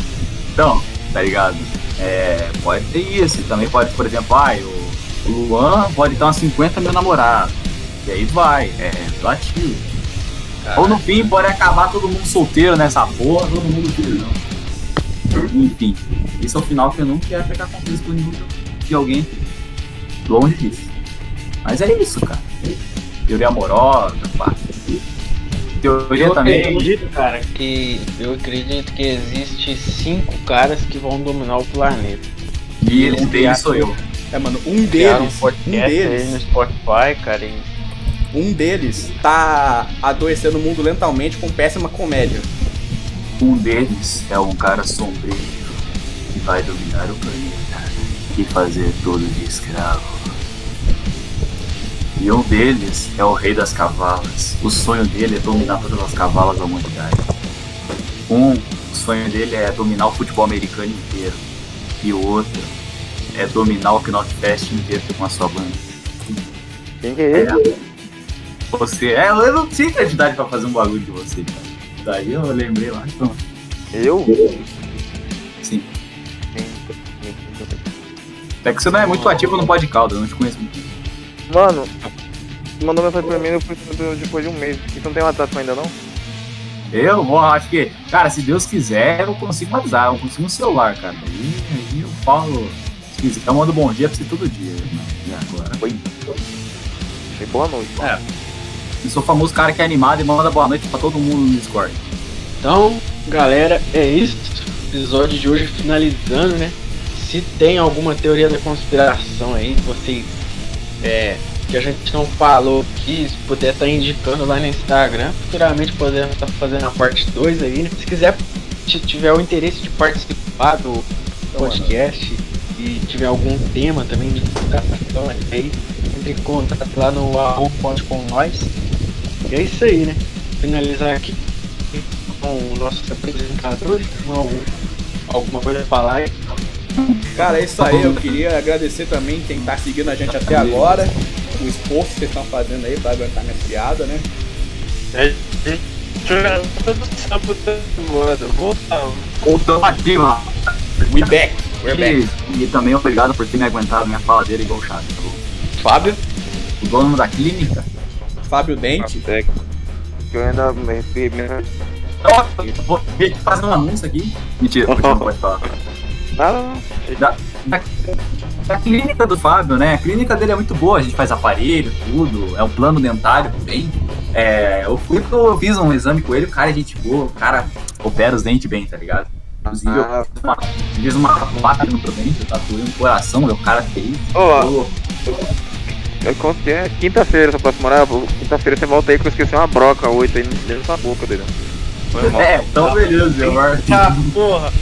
Então, tá ligado? É, pode ter isso. Também pode, por exemplo, ai, o, Luan pode ter umas 50 mil namorados. E aí vai, é relativo. Ou no fim pode acabar todo mundo solteiro nessa porra, todo mundo virgão. Enfim, isso é o final que eu não quero pegar conflito com nenhum de alguém. Longe disso. Mas é isso, cara. Teoria amorosa, pá. Teoria Eu também. acredito, cara, que eu acredito que existe cinco caras que vão dominar o planeta. E um deles sou eu. É, mano, um um deles, um podcast no deles, Spotify, cara, e um deles tá adoecendo o mundo lentamente com péssima comédia. Um deles é um cara sombrio que vai dominar o planeta e fazer todos de escravo. E um deles é o rei das cavalas. O sonho dele é dominar todas as cavalas da humanidade. Um, o sonho dele é dominar o futebol americano inteiro. E o outro é dominar o Knotfest inteiro com a sua banda. Quem que é ele? É. Você, é, eu não tinha criatividade pra fazer um bagulho de você, cara. Daí eu lembrei lá, então. Eu? Sim. É que você não é muito ativo no Pod Calda, eu não te conheço muito. Mano, mandou mensagem pra mim eu fui depois de um mês. Você não tem WhatsApp ainda não? Eu vou, acho que, cara, se Deus quiser, eu consigo avisar, eu consigo um celular, cara. Aí, aí eu falo, se quiser, eu mando bom dia pra você todo dia. Né? E agora? Oi. E boa noite. É. Eu sou o famoso cara que é animado e manda boa noite pra todo mundo no Discord. Então, galera, é isso. O episódio de hoje finalizando, né? Se tem alguma teoria da conspiração aí, vocês é, que a gente não falou aqui, se puder estar tá indicando lá no Instagram, futuramente podemos estar tá fazendo a parte 2 aí, né? Se quiser, se tiver o interesse de participar do podcast e tiver algum tema também de divulgação aí, entre em contato lá no arroba com nós. E é isso aí, né? Finalizar aqui com o nosso apresentador, alguma coisa a falar aí. Cara, é isso aí. Eu queria agradecer também quem tá seguindo a gente até agora. O esforço que vocês estão fazendo aí pra aguentar minha piada, né? É, Voltamos aqui, mano. We back. We're back. E, e também obrigado por ter me aguentado minha fala dele igual chato. Fábio. O dono da clínica. Fábio Dente. Eu ainda me recebi. Vou fazer um anúncio aqui. Mentira, não pode falar. Não, Da, da, da clínica do Fábio, né? A clínica dele é muito boa, a gente faz aparelho, tudo, é um plano dentário bem. É, eu fui eu fiz um exame com ele, o cara é gente boa, o cara opera os dentes bem, tá ligado? Inclusive, Ah. eu fiz uma, tatuagem no meu dente, eu tatuei um coração, o cara fez. Ó, eu é quinta-feira, essa próxima hora. Quinta-feira você volta aí que eu esqueci uma broca 8 aí dentro da boca dele. Foi mal. É, então beleza, eu acho. Ah, porra!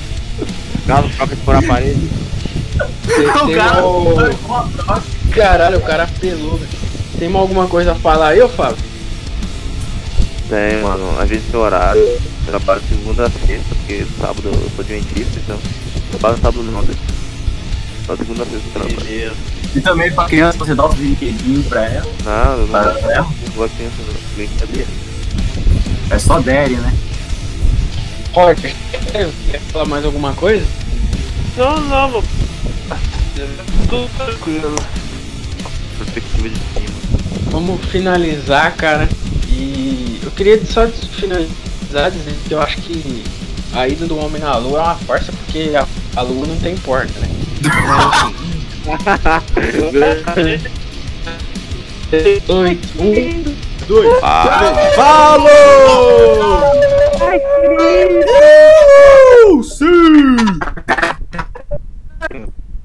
Caso troca por aparelho. O Tem cara. o- Caralho, o cara pelou, velho. Tem mais alguma coisa a falar aí, ô Fábio? Tem, mano. A gente tem horário. Eu Trabalho segunda a sexta, porque sábado eu sou dentista, então. Trabalho sábado não, né? Só segunda a sexta eu trabalho. Beleza. E também pra criança você dá os brinquedinhos pra ela. Nada, não Para ela. não vou aqui no brincadeira. É só Derry, né? Roger, quer falar mais alguma coisa? Não, não, vou- tudo tranquilo. Perspectiva de cima. Vamos finalizar, cara. E eu queria só finalizar dizendo que eu acho que a ida do homem na lua é uma farsa porque a, a lua não tem porta, né? Dois, um, dois, três. Falou! Ai, Sim!